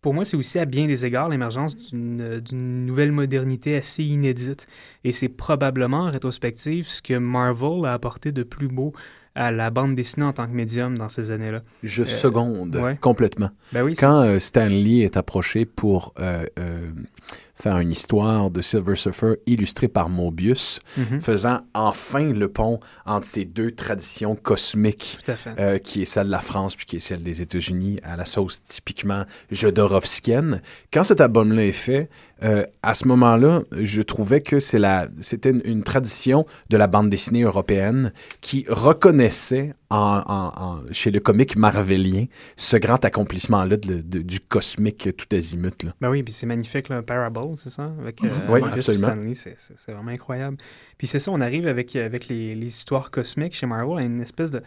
pour moi, c'est aussi à bien des égards l'émergence d'une d'une nouvelle modernité assez inédite. Et c'est probablement, en rétrospective, ce que Marvel a apporté de plus beau à la bande dessinée en tant que médium dans ces années-là. Je Euh, seconde ouais. complètement. Ben oui, Quand euh, Stan Lee est approché pour euh, euh, faire une histoire de Silver Surfer illustrée par Mobius, Mhm, faisant enfin le pont entre ces deux traditions cosmiques, euh, qui est celle de la France puis qui est celle des États-Unis, à la sauce typiquement jodorowskienne. Quand cet album-là est fait, euh, à ce moment-là, je trouvais que c'est la, c'était une, une tradition de la bande dessinée européenne qui reconnaissait en, en- en- chez le comique marvelien ce grand accomplissement-là de- de- du cosmique tout azimut. Là. Ben oui, puis c'est magnifique, là, Parable, c'est ça? Avec, euh, Oui, absolument. puis Stan Lee, c'est c'est- c'est vraiment incroyable. Puis c'est ça, on arrive avec, avec les, les histoires cosmiques chez Marvel à une espèce de...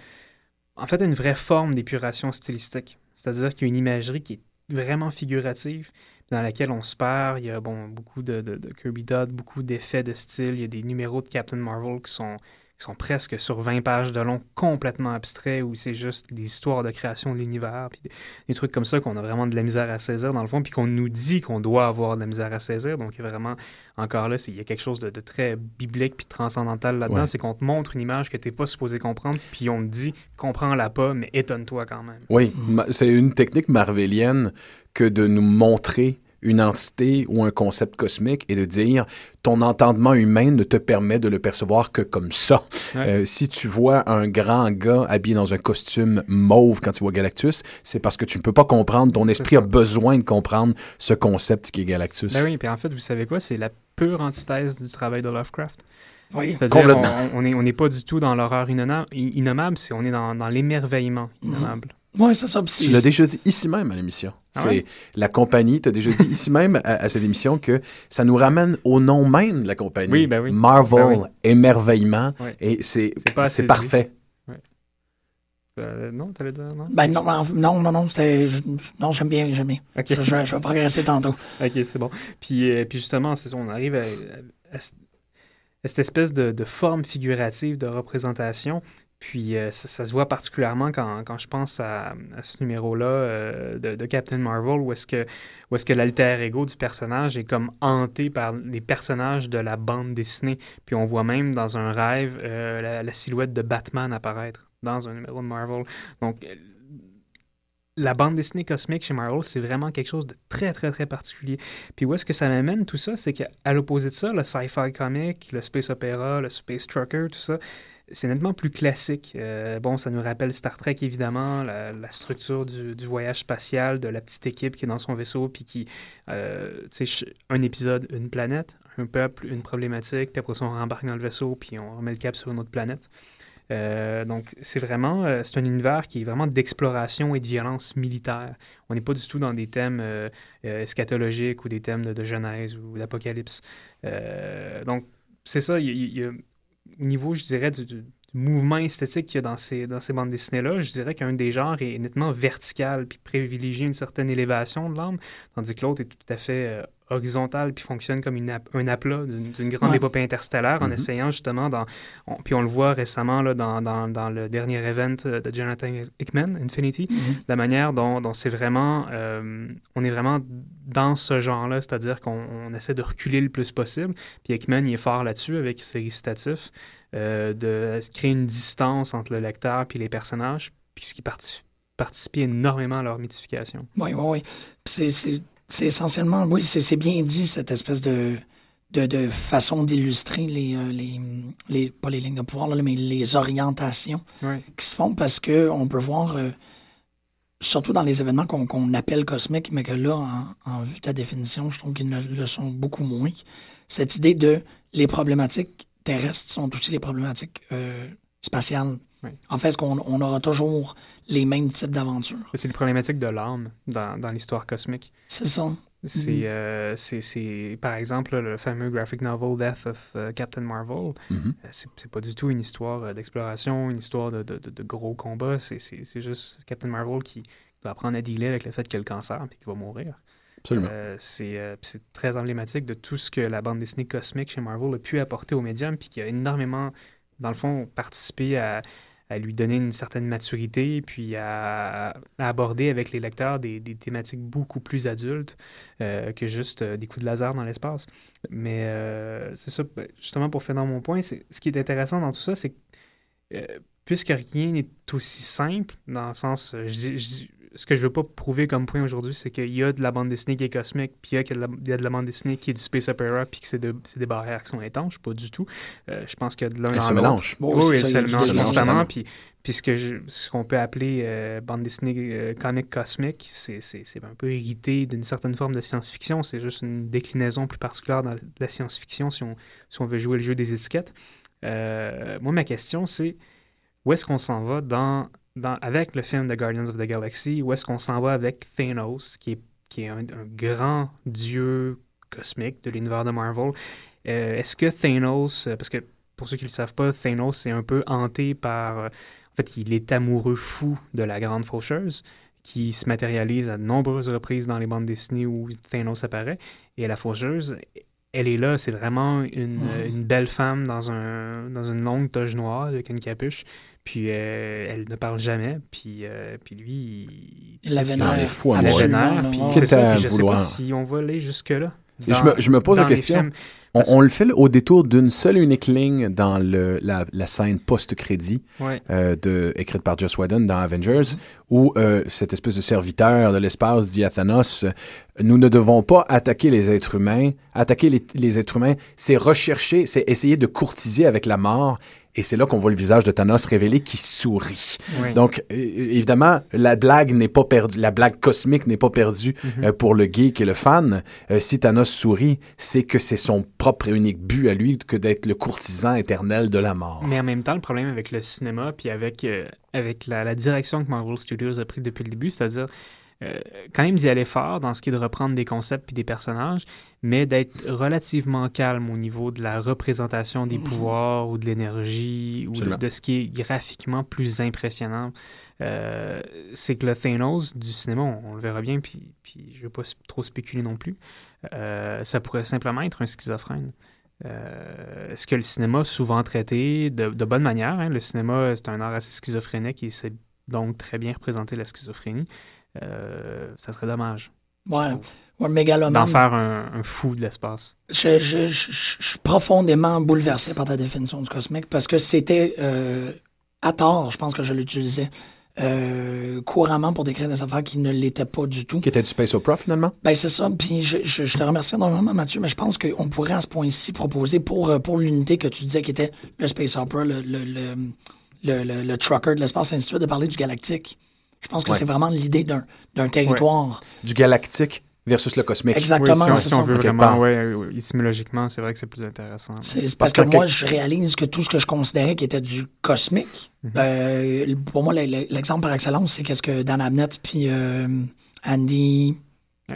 En fait, à une vraie forme d'épuration stylistique. C'est-à-dire qu'il y a une imagerie qui est vraiment figurative, dans laquelle on se perd. Il y a bon, beaucoup de, de- de Kirby Dot, beaucoup d'effets de style. Il y a des numéros de Captain Marvel qui sont, qui sont presque sur 20 pages de long, complètement abstraits, où c'est juste des histoires de création de l'univers, puis des, des trucs comme ça qu'on a vraiment de la misère à saisir dans le fond, puis qu'on nous dit qu'on doit avoir de la misère à saisir. Donc, vraiment, encore là, il y a quelque chose de, de très biblique puis transcendantal là-dedans. Ouais. C'est qu'on te montre une image que tu n'es pas supposé comprendre, puis on te dit, comprends-la pas, mais étonne-toi quand même. Oui, c'est une technique marvelienne que de nous montrer une entité ou un concept cosmique et de dire ton entendement humain ne te permet de le percevoir que comme ça. Ouais. Euh, si tu vois un grand gars habillé dans un costume mauve quand tu vois Galactus, c'est parce que tu ne peux pas comprendre, ton esprit a besoin de comprendre ce concept qui est Galactus. Ben oui, puis en fait, vous savez quoi? C'est la pure antithèse du travail de Lovecraft. Oui. C'est-à-dire, Complètement. on n'est on pas du tout dans l'horreur innommable, c'est on est dans, dans l'émerveillement innommable. Oui, c'est ça. Tu l'as déjà dit ici même à l'émission. Ah c'est ouais? la compagnie, tu as déjà dit ici même à, à cette émission que ça nous ramène au nom même de la compagnie. Oui, ben oui. Marvel, Ben oui. émerveillement. Ouais. Et c'est C'est pas assez c'est dit. parfait. Euh, non, t'allais dire non? Ben non, non, non, non, c'était. je- Non, j'aime bien, j'aime bien. Ok. Je, je vais- je vais progresser tantôt. Ok, c'est bon. Puis, euh, puis justement, c'est ça, on arrive à, à- à c- à cette espèce de, de forme figurative de représentation. Puis euh, ça, se voit particulièrement quand, quand je pense à, ce numéro-là euh, de, Captain Marvel, où est-ce que, où est-ce que l'alter ego du personnage est comme hanté par les personnages de la bande dessinée. Puis on voit même dans un rêve euh, la, la silhouette de Batman apparaître dans un numéro de Marvel. Donc la bande dessinée cosmique chez Marvel, c'est vraiment quelque chose de très, très, très particulier. Puis où est-ce que ça m'amène tout ça? C'est qu'à l'opposé de ça, le sci-fi comic, le space opéra, le space trucker, tout ça, c'est nettement plus classique. Euh, bon, ça nous rappelle Star Trek, évidemment, la, structure du, voyage spatial, de la petite équipe qui est dans son vaisseau, puis qui, euh, tu sais, un épisode, une planète, un peuple, une problématique, puis après ça, on rembarque dans le vaisseau, puis on remet le cap sur une autre planète. Euh, donc, c'est vraiment, c'est un univers qui est vraiment d'exploration et de violence militaire. On n'est pas du tout dans des thèmes eschatologiques ou des thèmes de, Genèse ou d'apocalypse. Donc, c'est ça, il y a- niveau, je dirais, du, du- mouvement esthétique qu'il y a dans ces, dans ces bandes dessinées-là, je dirais qu'un des genres est nettement vertical puis privilégie une certaine élévation de l'âme, tandis que l'autre est tout à fait euh, horizontal puis fonctionne comme une ap- un aplat d'une grande Ouais. épopée interstellaire en Mhm. essayant justement, dans, on- puis on le voit récemment là, dans, dans, dans le dernier event euh, de Jonathan Hickman, Infinity, la manière dont, dont c'est vraiment, euh, on est vraiment dans ce genre-là, c'est-à-dire qu'on on essaie de reculer le plus possible. Puis Hickman, il est fort là-dessus avec ses récitatifs, euh, de créer une distance entre le lecteur puis les personnages, puis ce qui parti- participe énormément à leur mythification. Oui, oui, oui. C'est, c'est, essentiellement, oui, c'est, bien dit, cette espèce de, de, de façon d'illustrer les, euh, les, les, pas les lignes de pouvoir, là, mais les orientations qui se font parce que on peut voir, euh, surtout dans les événements qu'on, qu'on appelle cosmiques, mais que là, en, en vue de ta définition, je trouve qu'ils ne le sont beaucoup moins, cette idée de les problématiques terrestres sont aussi les problématiques euh, spatiales. En fait, qu'on on aura toujours les mêmes types d'aventures? C'est les problématiques de l'âme dans, dans l'histoire cosmique. C'est ça. C'est, Mhm. euh, c'est, c'est, par exemple, le fameux graphic novel Death of euh, Captain Marvel. Mhm. Euh, C'est, pas du tout une histoire euh, d'exploration, une histoire de, de- de- de gros combats. C'est, c'est- c'est juste Captain Marvel qui doit apprendre à dealer avec le fait qu'il a le cancer et qu'il va mourir. Absolument. Euh, euh, c'est très emblématique de tout ce que la bande dessinée cosmique chez Marvel a pu apporter au médium, puis qui a énormément, dans le fond, participé à, à lui donner une certaine maturité, puis à, aborder avec les lecteurs des, thématiques beaucoup plus adultes euh, que juste euh, des coups de laser dans l'espace. Mais euh, c'est ça, ben, justement, pour finir mon point, ce qui est intéressant dans tout ça, c'est que puisque rien n'est aussi simple, dans le sens, je je ce que je veux pas prouver comme point aujourd'hui, c'est qu'il y a de la bande dessinée qui est cosmique, puis il y a, de la, il y a de la bande dessinée qui est du space opera, puis que c'est, de- c'est des barrières qui sont étanches, pas du tout. Euh, je pense que de l'un Elle dans se l'autre- mélange. Bon, oui, c'est oui, ça, il y ça a le du mélange constamment. Puis, puis ce que je- ce qu'on peut appeler euh, bande dessinée euh, comic cosmique, c'est, c'est, c'est un peu hérité d'une certaine forme de science-fiction. C'est juste une déclinaison plus particulière dans la science-fiction si on, si on veut jouer le jeu des étiquettes. Euh, moi, ma question, c'est où est-ce qu'on s'en va dans, dans, avec le film The Guardians of the Galaxy? Où est-ce qu'on s'en va avec Thanos, qui est, qui est un, un grand dieu cosmique de l'univers de Marvel? Euh, est-ce que Thanos, euh, parce que pour ceux qui ne le savent pas, Thanos c'est un peu hanté par. euh, en fait, il est amoureux fou de la grande faucheuse qui se matérialise à de nombreuses reprises dans les bandes dessinées où Thanos apparaît. Et la faucheuse, elle est là, c'est vraiment une, une belle femme dans, un, dans une longue toge noire avec une capuche. Puis euh, elle ne parle jamais. Puis, euh, puis lui, il, la vénère. il la vénère. Puis c'est ça, puis je sais pas vouloir. si on va aller jusque-là. Je, me, je me pose la question. On, le fait au détour d'une seule et unique ligne dans le, la, la scène post-crédit Ouais. euh, de, écrite par Joss Whedon dans Avengers, où euh, cette espèce de serviteur de l'espace dit à Thanos euh, Nous ne devons pas attaquer les êtres humains. Attaquer les, les êtres humains, c'est rechercher, c'est essayer de courtiser avec la mort Et c'est là qu'on voit le visage de Thanos révélé qui sourit. Oui. Donc, évidemment, la blague n'est pas perdue, la blague cosmique n'est pas perdue Mhm. euh, pour le geek et le fan. Euh, si Thanos sourit, c'est que c'est son propre et unique but à lui que d'être le courtisan éternel de la mort. Mais en même temps, le problème avec le cinéma, puis avec, euh, avec la, la direction que Marvel Studios a pris depuis le début, c'est-à-dire euh, quand même d'y aller fort dans ce qui est de reprendre des concepts puis des personnages, mais d'être relativement calme au niveau de la représentation des pouvoirs ou de l'énergie ou de, ce qui est graphiquement plus impressionnant. Euh, c'est que le Thanos du cinéma, on, on le verra bien, puis, puis je ne vais pas trop spéculer non plus, euh, ça pourrait simplement être un schizophrène. Euh, ce que le cinéma a souvent traité de, de bonne manière. hein. Le cinéma, c'est un art assez schizophrénique et c'est donc très bien représenter la schizophrénie. Euh, ça serait dommage Ouais, ouais, mégalomane. d'en faire un, un fou de l'espace. Je, je- je- je suis profondément bouleversé par ta définition du cosmique parce que c'était euh, à tort, je pense que je l'utilisais euh, couramment pour décrire des affaires qui ne l'étaient pas du tout. Qui était du space opera finalement? Ben c'est ça. Puis je, je- je te remercie énormément, Mathieu, mais je pense qu'on pourrait à ce point-ci proposer pour, pour l'unité que tu disais qui était le Space Opera, le, le, le, le, le- le trucker de l'espace, ainsi de suite, de parler du galactique. Je pense que Ouais. c'est vraiment l'idée d'un d'un territoire. Du galactique versus le cosmique. Exactement, Oui, si, on- c'est si on ça. veut vraiment, ouais, euh, étymologiquement, c'est vrai que c'est plus intéressant. C'est c'est Parce parce que, que moi, je réalise que tout ce que je considérais qui était du cosmique, Mhm. euh, pour moi, le- le- l'exemple par excellence, c'est qu'est-ce que Dan Abnett puis euh, Andy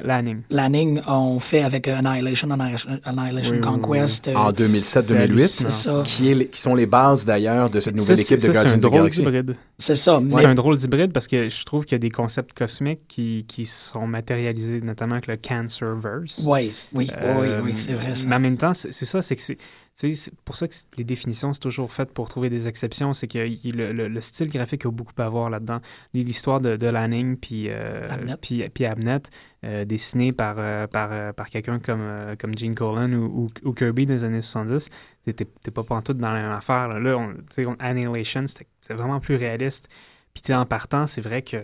L'anime. Lanning ont fait avec euh, Annihilation, Annihilation, Annihilation Oui, oui, Conquest. euh, En 2007-2008, C'est ça. qui, est, qui sont les bases d'ailleurs de cette nouvelle Ça, équipe c'est- de c'est Guardians un of the drôle Galaxy. d'hybride. C'est ça. C'est Mais un drôle d'hybride parce que je trouve qu'il y a des concepts cosmiques qui, qui sont matérialisés, notamment avec le Cancerverse. oui, oui, oui, Euh, oui, c'est vrai. Ça. Mais en même temps, c'est c'est ça, c'est que c'est. C'est pour ça que c'est- les définitions, c'est toujours fait pour trouver des exceptions. C'est que le, le- le style graphique a beaucoup à voir là-dedans. L'histoire de, de Lanning puis, euh, Abnett. puis, puis Abnett, euh, dessinée par, euh, par, euh, par quelqu'un comme, comme Gene Colan ou, ou, ou Kirby dans les années 70, t'es- pas pantoute dans la même affaire. Là, Là, on, on- Annihilation, c'était c'était vraiment plus réaliste. Puis en partant, c'est vrai que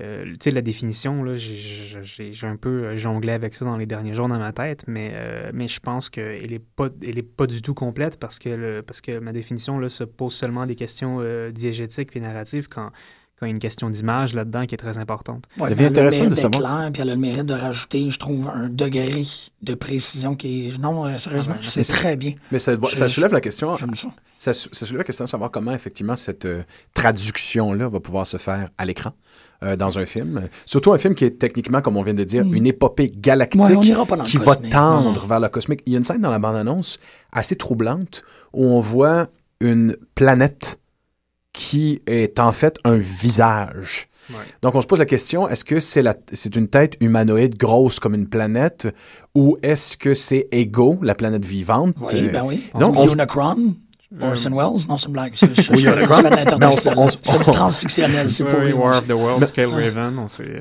euh, tu sais, la définition, là, j'ai- un peu euh, jonglé avec ça dans les derniers jours dans ma tête, mais, euh, je pense qu'elle n'est pas, est pas du tout complète parce que, ma définition se pose seulement des questions diégétiques puis narratives quand, quand il y a une question d'image là-dedans qui est très importante. Ouais, Ça devient intéressant mérite de savoir. claire, puis elle a le mérite de rajouter, je trouve, un degré de précision qui est. Non, euh, sérieusement, Ah ben, c'est très bien. Mais ça, Je- ça je- soulève la question, J'aime ça. ça, sou- ça soulève la question de savoir comment effectivement cette euh, traduction-là va pouvoir se faire à l'écran euh, dans un film. Surtout un film qui est techniquement, comme on vient de dire, Mm. une épopée galactique Ouais, pas qui va tendre vers le cosmique. Il y a une scène dans la bande-annonce assez troublante où on voit une planète qui est en fait un visage. Ouais. Donc on se pose la question, est-ce que c'est la c'est une tête humanoïde grosse comme une planète ou est-ce que c'est Ego, la planète vivante? Oui, ben oui. non, Ou on- Unicron, Orson Welles? Non, c'est une blague. Je, je, je, Oui, je, je fais de l'international. Je fais du transfictionnel, c'est pour oui, eux. War of the Worlds, Mais- Kyle Raven, on sait. euh,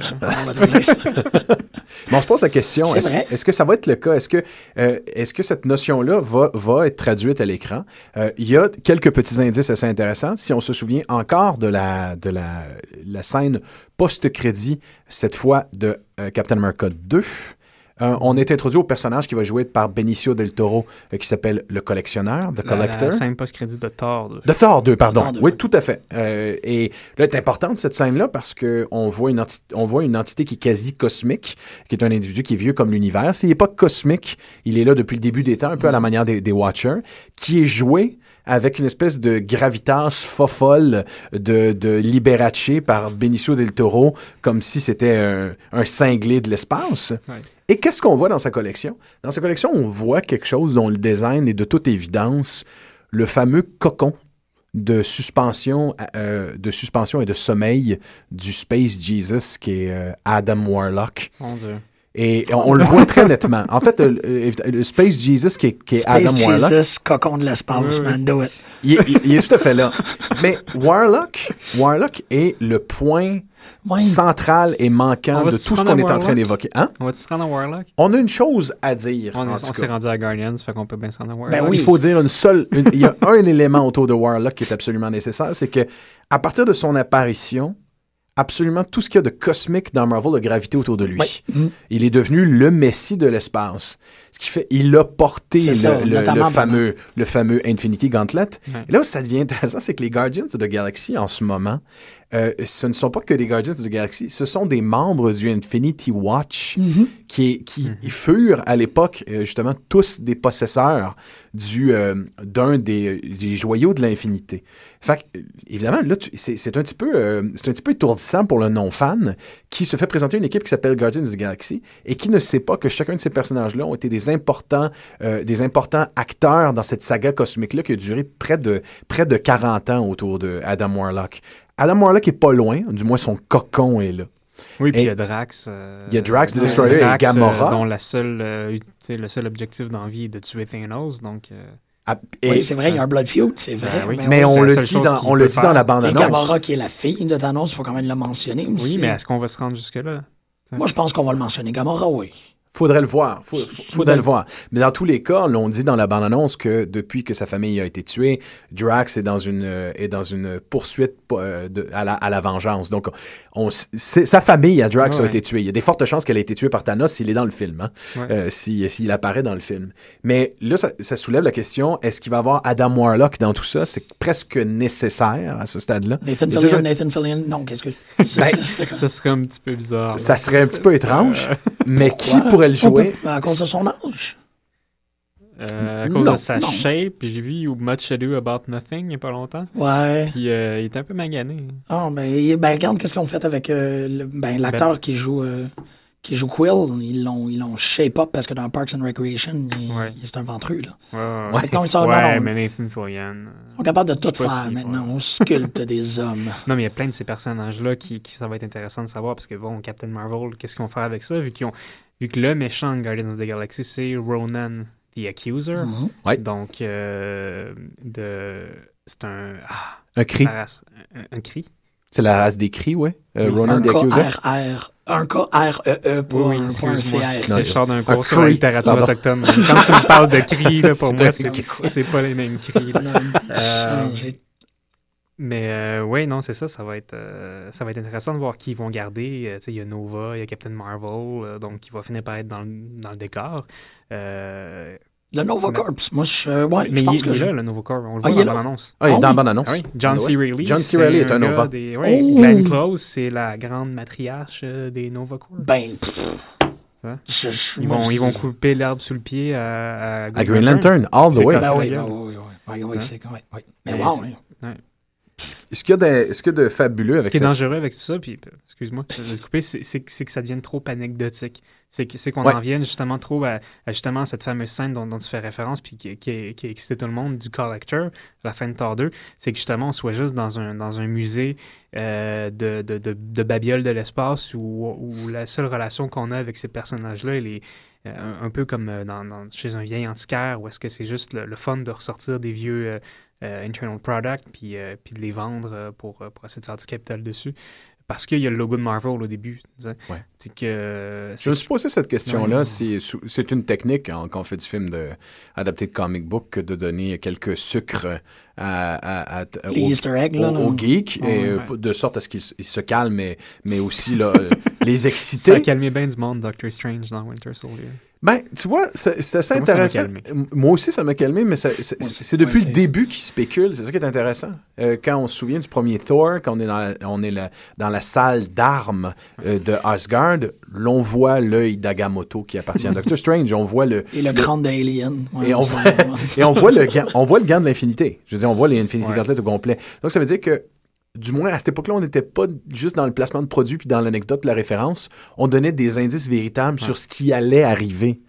Mais [laughs] on se pose la question, est-ce que ça va être le cas? Est-ce que, euh, est-ce que cette notion-là va, va être traduite à l'écran? Euh, Il y a quelques petits indices assez intéressants. Si on se souvient encore de la, de la, la scène post-crédit, cette fois de euh, Captain America 2, euh, on est introduit au personnage qui va jouer par Benicio del Toro, euh, qui s'appelle le collectionneur, The la, Collector. la scène post-crédit de Thor. là. De Thor 2, pardon. Thor 2. Oui, tout à fait. Euh, et là, c'est importante cette scène-là parce que on voit une entité, on voit une entité qui est quasi cosmique, qui est un individu qui est vieux comme l'univers. S'il n'est pas cosmique, il est là depuis le début des temps, un peu à la manière des, des Watchers, qui est joué avec une espèce de gravitas fofolle de, de Liberace par Benicio del Toro, comme si c'était un, un cinglé de l'espace. Ouais. Et qu'est-ce qu'on voit dans sa collection? Dans sa collection, on voit quelque chose dont le design est de toute évidence le fameux cocon de suspension, euh, de suspension et de sommeil du Space Jesus qui est euh, Adam Warlock. Mon Dieu. Et on, on le voit très nettement. En fait, le, Space Jesus qui est, qui est Space Adam Warlock, Jesus, cocon de l'espace, Oui, man, do it. il est, il- il est tout à fait là. Mais Warlock, Warlock est le point Central et manquant va de se tout ce rendre qu'on à est en train Warlock? d'évoquer. Hein? On va-tu se rendre à Warlock? On a une chose à dire. On, est- s'est rendu à Guardians, fait qu'on peut bien s'en avoir. Ben oui. Il faut dire une seule. une- il y a [laughs] un élément autour de Warlock qui est absolument nécessaire, c'est que à partir de son apparition, absolument tout ce qu'il y a de cosmique dans Marvel a gravité autour de lui. Oui. Mhm. Il est devenu le messie de l'espace. Ce qui fait, il a porté le, ça, le- le notamment fameux, le fameux Infinity Gauntlet. Et là où ça devient intéressant, c'est que les Guardians of the Galaxy en ce moment, euh, ce ne sont pas que des Guardians of the Galaxy, ce sont des membres du Infinity Watch Mhm. qui, qui furent à l'époque euh, justement tous des possesseurs du euh, d'un des, des joyaux de l'infinité. Fait que, évidemment, là, c'est un petit peu euh, c'est un petit peu étourdissant pour le non-fan qui se fait présenter une équipe qui s'appelle Guardians of the Galaxy et qui ne sait pas que chacun de ces personnages-là ont été des importants euh, des importants acteurs dans cette saga cosmique-là qui a duré près de près de 40 ans autour de Adam Warlock. Adam Warlock est pas loin, du moins son cocon est là. Oui, puis Et- il y a Drax. euh, Il y a Drax, The euh, Destroyer et Drax, Gamora. euh, dont la seule, euh, tu sais, le seul objectif dans la vie est de tuer Thanos. Donc, euh, Ah, et- Oui, c'est vrai, il y a un Blood Feud, c'est vrai. Ben oui. mais mais oui, on le dit dans, on le dit dans la Et bande-annonce. Gamora, qui est la fille de Thanos, il faut quand même le mentionner aussi. oui, mais est-ce qu'on va se rendre jusque-là? Moi, je pense qu'on va le mentionner. Gamora, oui. Faudrait le voir. Faudrait le voir. Mais dans tous les cas, l'on dit dans la bande-annonce que depuis que sa famille a été tuée, Drax est dans une, euh, est dans une poursuite euh, de- à, la, à la vengeance. Donc, on, sa famille à Drax a été tuée. Il y a des fortes chances qu'elle ait été tuée par Thanos s'il est dans le film, hein, Ouais. euh, si- s'il apparaît dans le film. Mais là, ça, ça soulève la question, est-ce qu'il va y avoir Adam Warlock dans tout ça? C'est presque nécessaire à ce stade-là. Nathan Fillion, toujours- Nathan Fillion, non, qu'est-ce que... Ben, [laughs] Ça serait un petit peu bizarre. là. Ça serait un petit peu étrange, Euh, mais qui Ouais. Pourrait le On peut- jouer? À cause de son âge. euh, à cause Non, de sa non. shape, j'ai vu Much Ado About Nothing il n'y a pas longtemps. Ouais. Puis euh, il est un peu magané. Ah, ben, il- ben, regarde qu'est-ce qu'on fait avec euh, ben, l'acteur qui joue euh, qui joue Quill. Ils l'ont ils l'ont shape up parce que dans Parks and Recreation, il, Ouais. il- c'est un ventru. Là. Ouais, ouais. Ils sont, Ouais, non, mais Nathan Fillion. ils sont capables de tout faire si- maintenant. On sculpte [laughs] des hommes. Non, mais il y a plein de ces personnages-là qui, qui ça va être intéressant de savoir parce que bon, Captain Marvel, qu'est-ce qu'ils vont faire avec ça vu qu'ils ont vu que le méchant de Guardians of the Galaxy c'est Ronan the Accuser. Mhm. Ouais. Donc euh, de c'est un ah, Un cri. la race- un, un cri. C'est la race des cris, ouais. Euh, Oui, Ronan Un the Accuser. K-R-R. Un K-R-E-E pour Oui, un, un. CR. Non, Je sors d'un un cours sur la littérature Pardon. autochtone. Quand tu me parles de cris, là, pour [laughs] C'est moi, c'est pas les mêmes cris. Euh, J'ai- Mais euh, ouais, non, c'est ça, ça va être euh, ça va être intéressant de voir qui ils vont garder. Euh, il y a Nova, il y a Captain Marvel, euh, donc qui va finir par être dans le, dans le décor. Euh, Le Nova Mais- Corps, moi, je, ouais, mais je il, pense il que est je... là, le nouveau corps. On le Ah, voit il dans est là? l'annonce. Ah, il est Ah dans la bande-annonce. Ah oui, John C. Reilly. John C. Reilly est un Nova. Des, ouais, Oh! Glenn Close, c'est la grande matriarche des Nova Corps. Ben, Ça? je- je- Ils vont, je- ils vont couper l'herbe sous le pied à, À Green Lantern, all the way. Ben oui, la ben oui, oui, oui, Hein? ouais. Mais wow, hein. Ce qu'il y, a de- ce qu'il y a de fabuleux Ce avec qui est ça? dangereux avec tout ça, puis euh, excuse-moi de couper, c'est que c'est que ça devienne trop anecdotique. C'est que- c'est qu'on Ouais. en vienne justement trop à, à justement cette fameuse scène dont, dont tu fais référence, puis qui, qui, qui a excité tout le monde du Collector, la fin de Thor 2, c'est que justement on soit juste dans un, dans un musée euh, de, de, de, de babioles de l'espace où, où la seule relation qu'on a avec ces personnages-là, elle est euh, un, un peu comme dans, dans- chez un vieil antiquaire, où est-ce que c'est juste le, le fun de ressortir des vieux euh, internal products, puis, euh, puis de les vendre euh, pour, euh, pour essayer de faire du capital dessus. Parce qu'il y a le logo de Marvel au début. tu sais. Ouais. Que. euh, Je me suis posé cette question-là. Sou- C'est une technique hein, quand on fait du film de, adapté de comic book que de donner quelques sucres à, à- à- Les aux, Easter eggs, là. aux- là. aux geeks, Ouais, et, euh, ouais. de sorte à ce qu'ils se calment, mais, mais aussi là, euh, [laughs] les Ça a exciter. calmé bien du monde, Doctor Strange dans Winter Soldier. Ben, tu vois, c'est c'est assez Moi, ça m'a intéressant. Moi aussi, ça m'a calmé, mais ça- c'est depuis ouais, le début qu'ils spéculent. C'est ça qui est intéressant. Euh, quand on se souvient du premier Thor, quand on est dans la, on est la- dans la salle d'armes euh, de Asgard, l'on voit l'œil d'Agamotto qui appartient à Doctor Strange. On voit le, Et le crâne d'Alien. Ouais, et on voit, ouais. et on voit le gant, on voit le gant de l'infinité. Je veux dire, on voit les Infinity Ouais. Gauntlet au complet. Donc ça veut dire que du moins à cette époque-là, on n'était pas juste dans le placement de produits puis dans l'anecdote, la référence. On donnait des indices véritables sur ce qui allait arriver.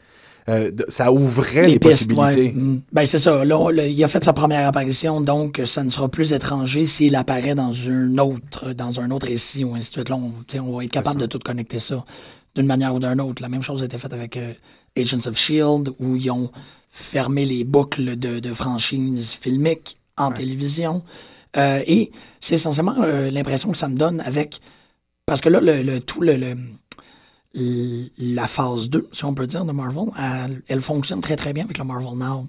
Euh, ça ouvrait les, pistes, possibilités. ouais. Mm. Ben, c'est ça. Là, on- là, il a fait sa première apparition, donc ça ne sera plus étranger s'il apparaît dans un autre, dans un autre récit ou ainsi de suite. Là, on, va être capable de tout connecter ça d'une manière ou d'une autre. La même chose a été faite avec euh, Agents of Shield, où ils ont fermé les boucles de, de franchises filmiques en télévision. Euh, et c'est essentiellement euh, l'impression que ça me donne avec. Parce que là, le, tout le, la phase 2, si on peut dire, de Marvel, elle, fonctionne très très bien avec le Marvel Now.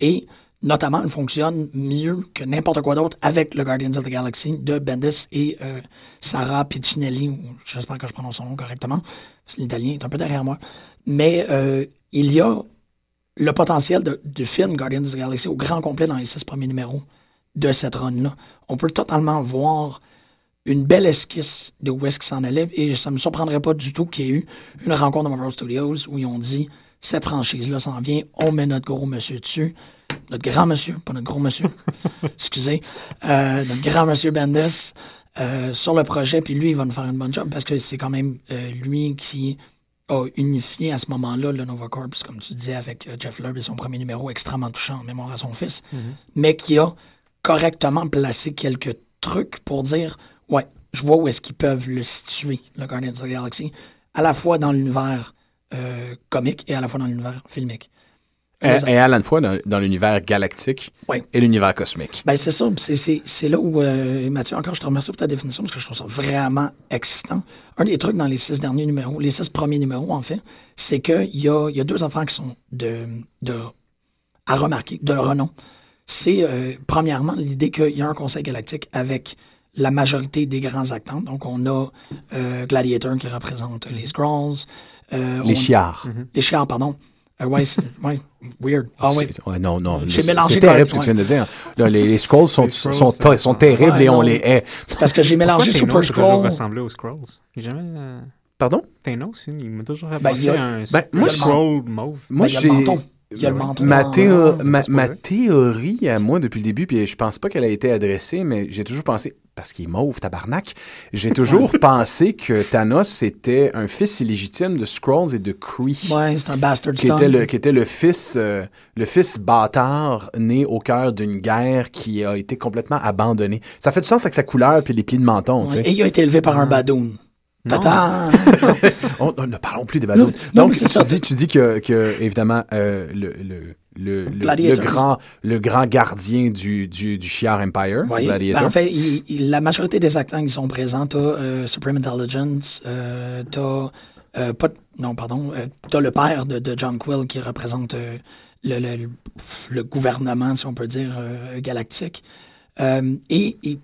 Et notamment, elle fonctionne mieux que n'importe quoi d'autre avec le Guardians of the Galaxy de Bendis et euh, Sarah Piccinelli, j'espère que je prononce son nom correctement, l'italien est un peu derrière moi. Mais euh, il y a le potentiel du film Guardians of the Galaxy au grand complet dans les six premiers numéros de cette run-là. On peut totalement voir une belle esquisse de où est-ce qu'il s'en allait. Et ça me surprendrait pas du tout qu'il y ait eu une rencontre de Marvel Studios où ils ont dit cette franchise-là s'en vient, on met notre gros monsieur dessus. Notre grand monsieur, pas notre gros monsieur. [laughs] Excusez. Euh, notre grand monsieur Bendis euh, sur le projet. Puis lui, il va nous faire une bonne job parce que c'est quand même euh, lui qui a unifié à ce moment-là le Nova Corps, comme tu disais, avec Jeff Lubb et son premier numéro extrêmement touchant en mémoire à son fils, mais qui a correctement placé quelques trucs pour dire ouais, je vois où est-ce qu'ils peuvent le situer, le Guardians of the Galaxy, à la fois dans l'univers euh, comique et à la fois dans l'univers filmique. Et, et à la fois dans, dans l'univers galactique et l'univers cosmique. Ben, c'est ça. C'est- C'est c'est là où, euh, Mathieu, encore, je te remercie pour ta définition parce que je trouve ça vraiment excitant. Un des trucs dans les six derniers numéros, les six premiers numéros, en fait, c'est qu'il y a, il y a deux affaires qui sont de, de, à remarquer, de renom. C'est, euh, premièrement, l'idée qu'il y a un conseil galactique avec la majorité des grands acteurs. Donc, on a euh, Gladiator qui représente les Skrulls. euh, Les on- chiards. Les chiards, pardon. Euh, ouais, c'est- [laughs] ouais, weird. Ah ouais. Ouais, non, non. J'ai c'est- mélangé C'est les- terrible ce que ouais. tu viens de dire. Là, les, les [laughs] scrolls sont, Les Skrulls, sont, ça- sont terribles Ouais, et on non. les hait. Parce que j'ai mélangé Super Scroll. ressemblé aux a jamais... euh, Pardon? Thanos, il il m'a toujours Ben, rappelé y a- un ben, moi, un Skrull mauve. Moi, Ben, j'ai. Le menton. Il y a le menton. Ma, théo- vrai. théorie à moi depuis le début, puis je pense pas qu'elle a été adressée, mais j'ai toujours pensé, parce qu'il est mauve, tabarnak, j'ai toujours pensé que Thanos était un fils illégitime de Skrulls et de Kree. Ouais, c'est un bastard Qui était, le, qui était le fils euh, le fils bâtard né au cœur d'une guerre qui a été complètement abandonnée. Ça fait du sens avec sa couleur puis les plis de menton, tu sais. Et il a été élevé par un badoon. Non. Tata! [laughs] On, on ne parlons plus des badauds. Non, non, Donc, tu ça. dis, tu dis que, que évidemment, euh, le, le, le, le, grand, le grand gardien du, du, du Shi'ar Empire, Oui. Gladiator. Ben, en fait, il- il- la majorité des acteurs qui sont présents, t'as euh, Supreme Intelligence, euh, t'as euh, pas, non, pardon, euh, t'as le père de, de John Quill qui représente euh, le, le, le gouvernement, si on peut dire, euh, galactique. Euh, et, et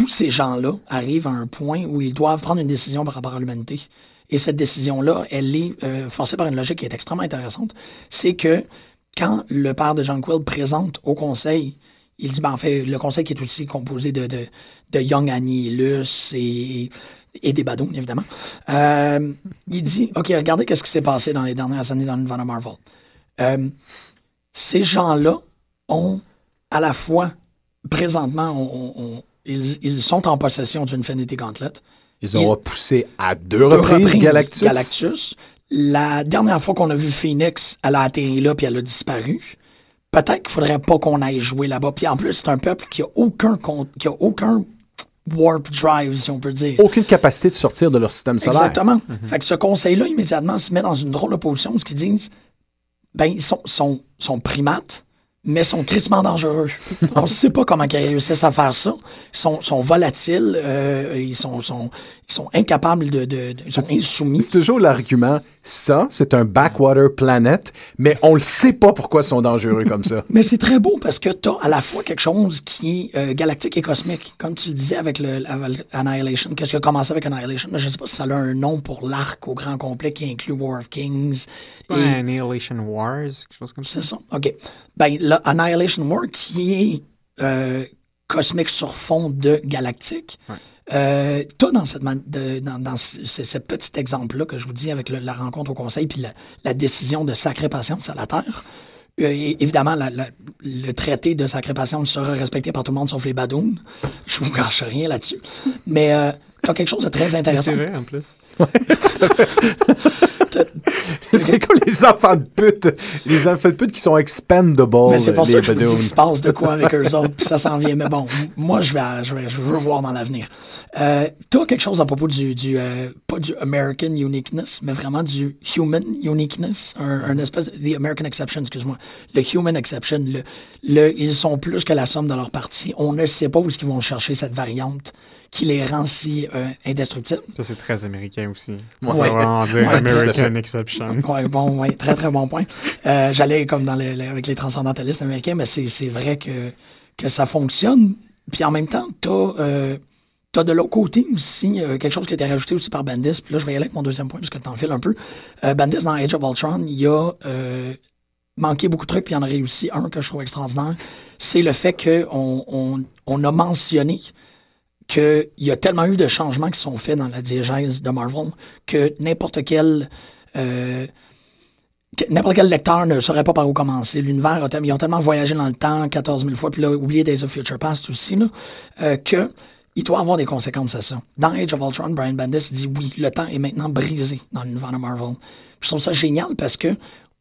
tous ces gens-là arrivent à un point où ils doivent prendre une décision par rapport à l'humanité. Et cette décision-là, elle est euh, forcée par une logique qui est extrêmement intéressante. C'est que quand le père de John Quill présente au conseil, il dit, ben, en fait, le conseil qui est aussi composé de, Young Annihilus et, et des Badouns, évidemment, euh, il dit, OK, regardez qu'est-ce qui s'est passé dans les dernières années dans de Marvel. Euh, ces gens-là ont à la fois, présentement, on- ils, ils sont en possession d'une Infinity Gauntlet. Ils ont repoussé à deux reprises, reprises Galactus. Galactus. La dernière fois qu'on a vu Phoenix, elle a atterri là puis elle a disparu. Peut-être qu'il faudrait pas qu'on aille jouer là-bas. Puis en plus, c'est un peuple qui a aucun compte, qui a aucun warp drive, si on peut dire. Aucune capacité de sortir de leur système solaire. Exactement. Fait que ce conseil-là, immédiatement, se met dans une drôle de position, ce qu'ils disent, ben, ils sont, sont, sont primates, mais sont crissement dangereux. [laughs] On ne sait pas comment ils réussissent à faire ça. Ils sont, sont volatiles, euh, ils, sont, sont, ils sont incapables de... de, de- ils sont insoumis. C'est toujours l'argument, ça, c'est un backwater planet, mais on le sait pas pourquoi ils sont dangereux comme ça. [laughs] Mais c'est très beau parce que tu as à la fois quelque chose qui est euh, galactique et cosmique. Comme tu disais avec le avec Annihilation, qu'est-ce qui a commencé avec Annihilation? Je sais pas si ça a un nom pour l'arc au grand complet qui inclut War of Kings. Et- Annihilation Wars, quelque chose comme ça. C'est ça? OK. Ben, là, Annihilation War, qui est euh, cosmique sur fond de galactique, Ouais. euh, t'as dans, cette, de- dans, dans ce, petit exemple-là que je vous dis avec le- la rencontre au Conseil puis la, la décision de sacrer patience à la Terre. Euh, et- évidemment, la- la- le traité de sacrée patience sera respecté par tout le monde sauf les badouns. Je vous cache rien là-dessus. Mais euh, t'as quelque chose de très intéressant. C'est vrai, en plus. [laughs] c'est comme les enfants de pute. Les enfants de pute qui sont expendables. Mais c'est pour ça que je dis qu'il se passe de quoi avec eux autres, puis ça s'en vient. Mais bon, moi, je vais, je vais, je veux voir dans l'avenir. Euh, T'as quelque chose à propos du, du euh, pas du American uniqueness, mais vraiment du human uniqueness, un, un espèce de, the American exception, excuse-moi, le human exception, le, le, ils sont plus que la somme de leur partie. On ne sait pas où est-ce qu'ils vont chercher cette variante qui les rend si euh, indestructibles. Ça, c'est très américain aussi. On Ouais. dire Ouais, tout à American Exception. [laughs] Ouais, bon, ouais, très très bon point. Euh, J'allais comme dans avec les transcendantalistes américains, mais c'est vrai que, que ça fonctionne. Puis en même temps, t'as euh, t'as de l'autre côté aussi euh, quelque chose qui a été rajouté aussi par Bendis. Puis là, je vais y aller avec mon deuxième point parce que t'en files un peu. Euh, Bendis dans Age of Ultron, il y a euh, manqué beaucoup de trucs, puis il y en a réussi un que je trouve extraordinaire. C'est le fait qu'on on, on a mentionné qu'il y a tellement eu de changements qui sont faits dans la diégèse de Marvel que n'importe quel. Euh, N'importe quel lecteur ne saurait pas par où commencer. L'univers, ils ont tellement voyagé dans le temps 14 000 fois, puis là, oublié Days of Future Past aussi, là, euh, que il doit avoir des conséquences à ça. Dans Age of Ultron, Brian Bendis dit oui, le temps est maintenant brisé dans l'univers de Marvel. Je trouve ça génial parce que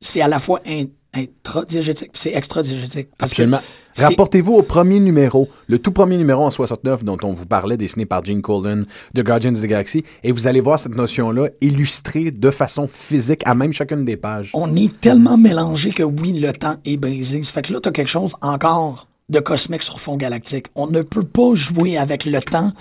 c'est à la fois in- intradiégétique puis c'est extradiégétique. Absolument. Rapportez-vous au premier numéro, le tout premier numéro en 69 dont on vous parlait, dessiné par Gene Colan de Guardians of the Galaxy, et vous allez voir cette notion-là illustrée de façon physique à même chacune des pages. on est tellement mélangé que oui, le temps est brisé. Ça fait que là, tu as quelque chose encore de cosmique sur fond galactique. On ne peut pas jouer avec le temps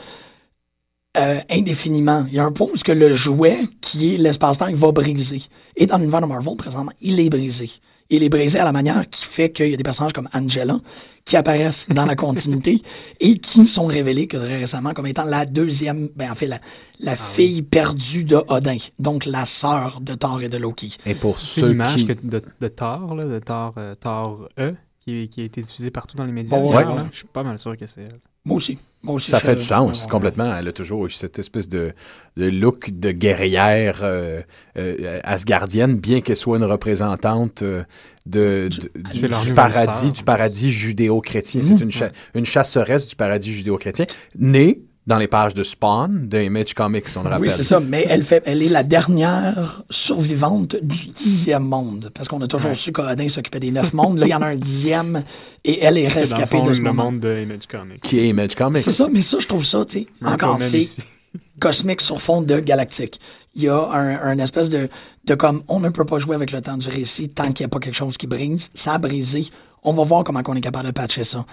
euh, indéfiniment. Il y a un point où ce que le jouet, qui est l'espace-temps, va briser. Et dans l'univers de Marvel, présentement, il est brisé. Il est brisé à la manière qui fait qu'il y a des personnages comme Angela qui apparaissent dans la [laughs] continuité et qui sont révélés que très récemment comme étant la deuxième, ben en fait, la, la fille perdue de Odin, donc la sœur de Thor et de Loki. Et pour ceux qui... que- de, de Thor, là, de Thor, euh, Thor E, qui, qui a été diffusée partout dans les médias. Bon, ouais. là. Je suis pas mal sûr que c'est elle. Moi aussi. Aussi. Ça fait du sens, ouais, complètement. Elle a toujours eu cette espèce de, de look de guerrière euh, euh, asgardienne, bien qu'elle soit une représentante euh, de, du, nouvelle paradis, du paradis judéo-chrétien. Mhm. C'est une, cha- une chasseresse du paradis judéo-chrétien, née dans les pages de Spawn, de Image Comics, on le rappelle. Oui, c'est ça, mais elle, fait, elle est la dernière survivante du dixième monde. Parce qu'on a toujours Ouais. su qu'Odin s'occupait des neuf mondes. Là, il y en a un dixième et elle est C'est dans le rescapée fond, de ce le moment. monde de Image Comics. Qui est Image Comics. C'est ça, mais ça, je trouve ça, tu sais, encore, c'est [laughs] cosmique sur fond de galactique. Il y a un, un espèce de, de comme, on ne peut pas jouer avec le temps du récit tant qu'il n'y a pas quelque chose qui brise. Ça a brisé. On va voir comment on est capable de patcher ça.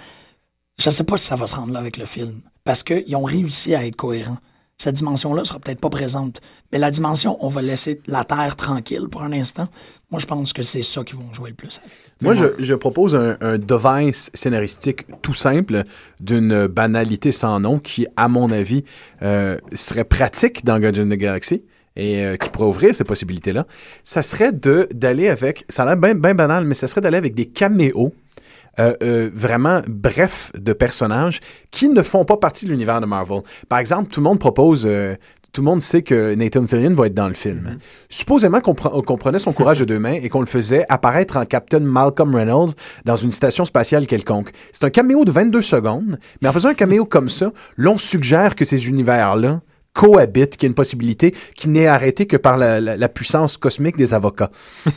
Je ne sais pas si ça va se rendre là avec le film. Parce qu'ils ont réussi à être cohérents. Cette dimension-là sera peut-être pas présente. Mais la dimension, on va laisser la Terre tranquille pour un instant. Moi, je pense que c'est ça qu'ils vont jouer le plus avec. Moi, je, je propose un, un device scénaristique tout simple d'une banalité sans nom qui, à mon avis, euh, serait pratique dans Guardians of the Galaxy et euh, qui pourrait ouvrir ces possibilités-là. Ça serait de d'aller avec, ça a l'air bien bien banal, mais ça serait d'aller avec des caméos euh, euh, vraiment bref de personnages qui ne font pas partie de l'univers de Marvel. Par exemple, tout le monde propose, euh, tout le monde sait que Nathan Fillion va être dans le film. Supposément qu'on pre- prenait son courage de deux mains et qu'on le faisait apparaître en Captain Malcolm Reynolds dans une station spatiale quelconque. C'est un caméo de 22 secondes, mais en faisant un caméo comme ça, l'on suggère que ces univers-là cohabitent, qu'il y a une possibilité qui n'est arrêtée que par la, la- la puissance cosmique des avocats. [laughs]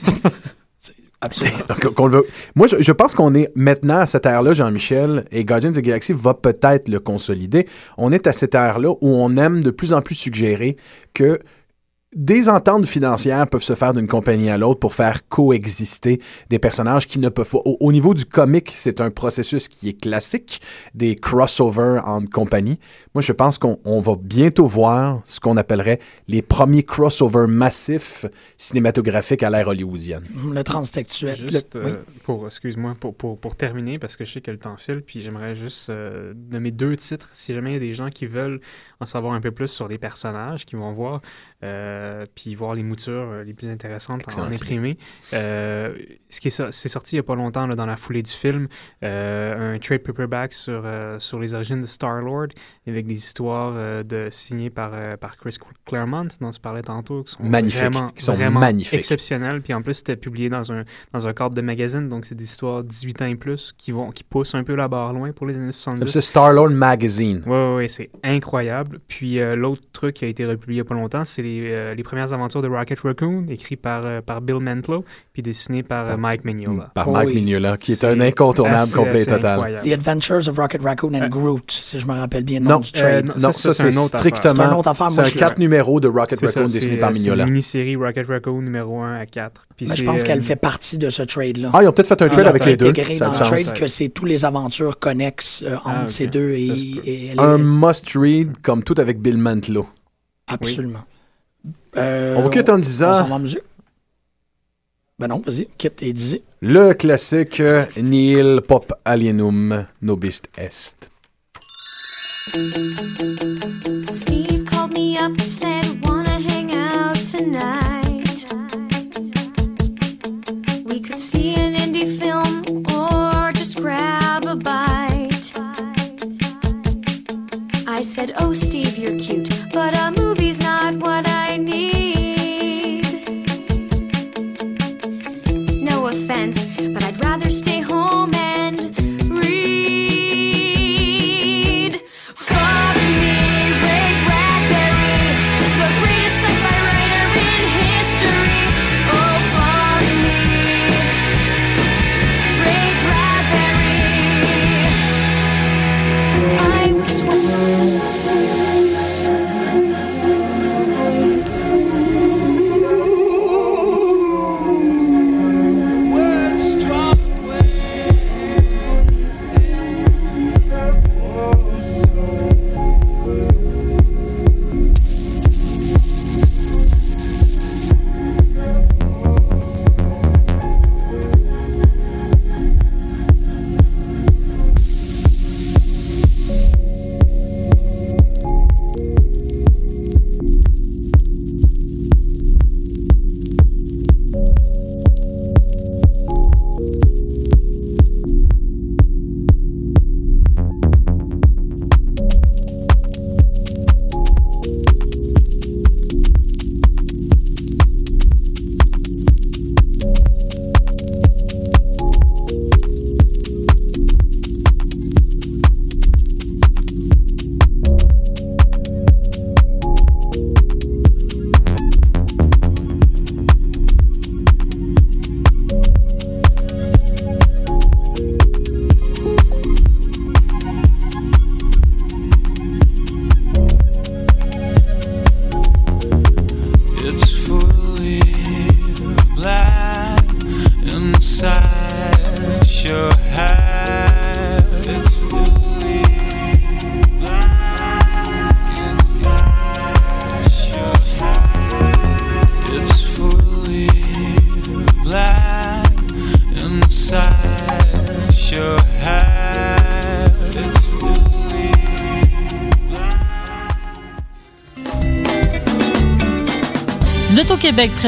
Absolument. Moi, je, pense qu'on est maintenant à cette ère-là, Jean-Michel, et Guardians of the Galaxy va peut-être le consolider. On est à cette ère-là où on aime de plus en plus suggérer que des ententes financières peuvent se faire d'une compagnie à l'autre pour faire coexister des personnages qui ne peuvent pas. Au, au niveau du comic, c'est un processus qui est classique, des crossovers en compagnie. Moi, je pense qu'on on va bientôt voir ce qu'on appellerait les premiers crossovers massifs cinématographiques à l'ère hollywoodienne. Le transtextuel. Juste le- oui. euh, pour, excuse-moi, pour, pour, pour terminer, parce que je sais que le temps file, puis j'aimerais juste euh, nommer deux titres, si jamais il y a des gens qui veulent en savoir un peu plus sur les personnages, qui vont voir, euh, puis voir les moutures euh, les plus intéressantes en, Excellente idée. imprimé. Euh, ce qui est, so- c'est sorti il n'y a pas longtemps, là, dans la foulée du film, euh, un trade paperback sur, euh, sur les origines de Star-Lord, avec des histoires euh, de, signées par, euh, par Chris Claremont, dont tu parlais tantôt, qui sont Magnifiques, vraiment, qui sont vraiment magnifiques. exceptionnelles. Puis en plus, c'était publié dans un, dans un cadre de magazine, donc c'est des histoires 18 ans et plus qui, vont, qui poussent un peu la barre loin pour les années 70. C'est Star-Lord Magazine. Oui, ouais, ouais, c'est incroyable. Puis euh, l'autre truc qui a été republié il n'y a pas longtemps, c'est les, euh, les premières aventures de Rocket Raccoon, écrit par, euh, par Bill Mantlo, puis dessiné par euh, Mike Mignola. Par Oh Mike oui. Mignola, qui est un incontournable assez, complet et assez total. incroyable. The Adventures of Rocket Raccoon and Groot, si je me rappelle bien le Non, nom du trade. non, Non, ça, ça, c'est strictement. C'est une autre affaire, C'est moi, un je- 4 numéros de Rocket C'est Raccoon ça, dessiné c'est par euh, c'est Mignola. une mini-série Rocket Raccoon numéro 1 à 4. Puis Mais je c'est, pense euh, qu'elle fait partie de ce trade-là. Ah, ils ont peut-être fait un trade Ah, avec les deux. intégré Ça a dans le trade que c'est tous les aventures connexes euh, entre Ah, ok. ces deux et, Ça se peut. et elle est- Un must-read, comme tout avec Bill Mantlo. absolument. Euh, On vous quitte en On disant s'en va en musique? Ben non, vas-y, quitte et dis. le classique euh, Nihil Pop Alienum Nobist Est. Steve called me up, said, Wanna hang out tonight? We could see an indie film or just grab a bite. I said, Oh, Steve.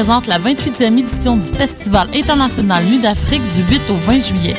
présente la 28e édition du Festival international Nuit d'Afrique du 8 au 20 juillet.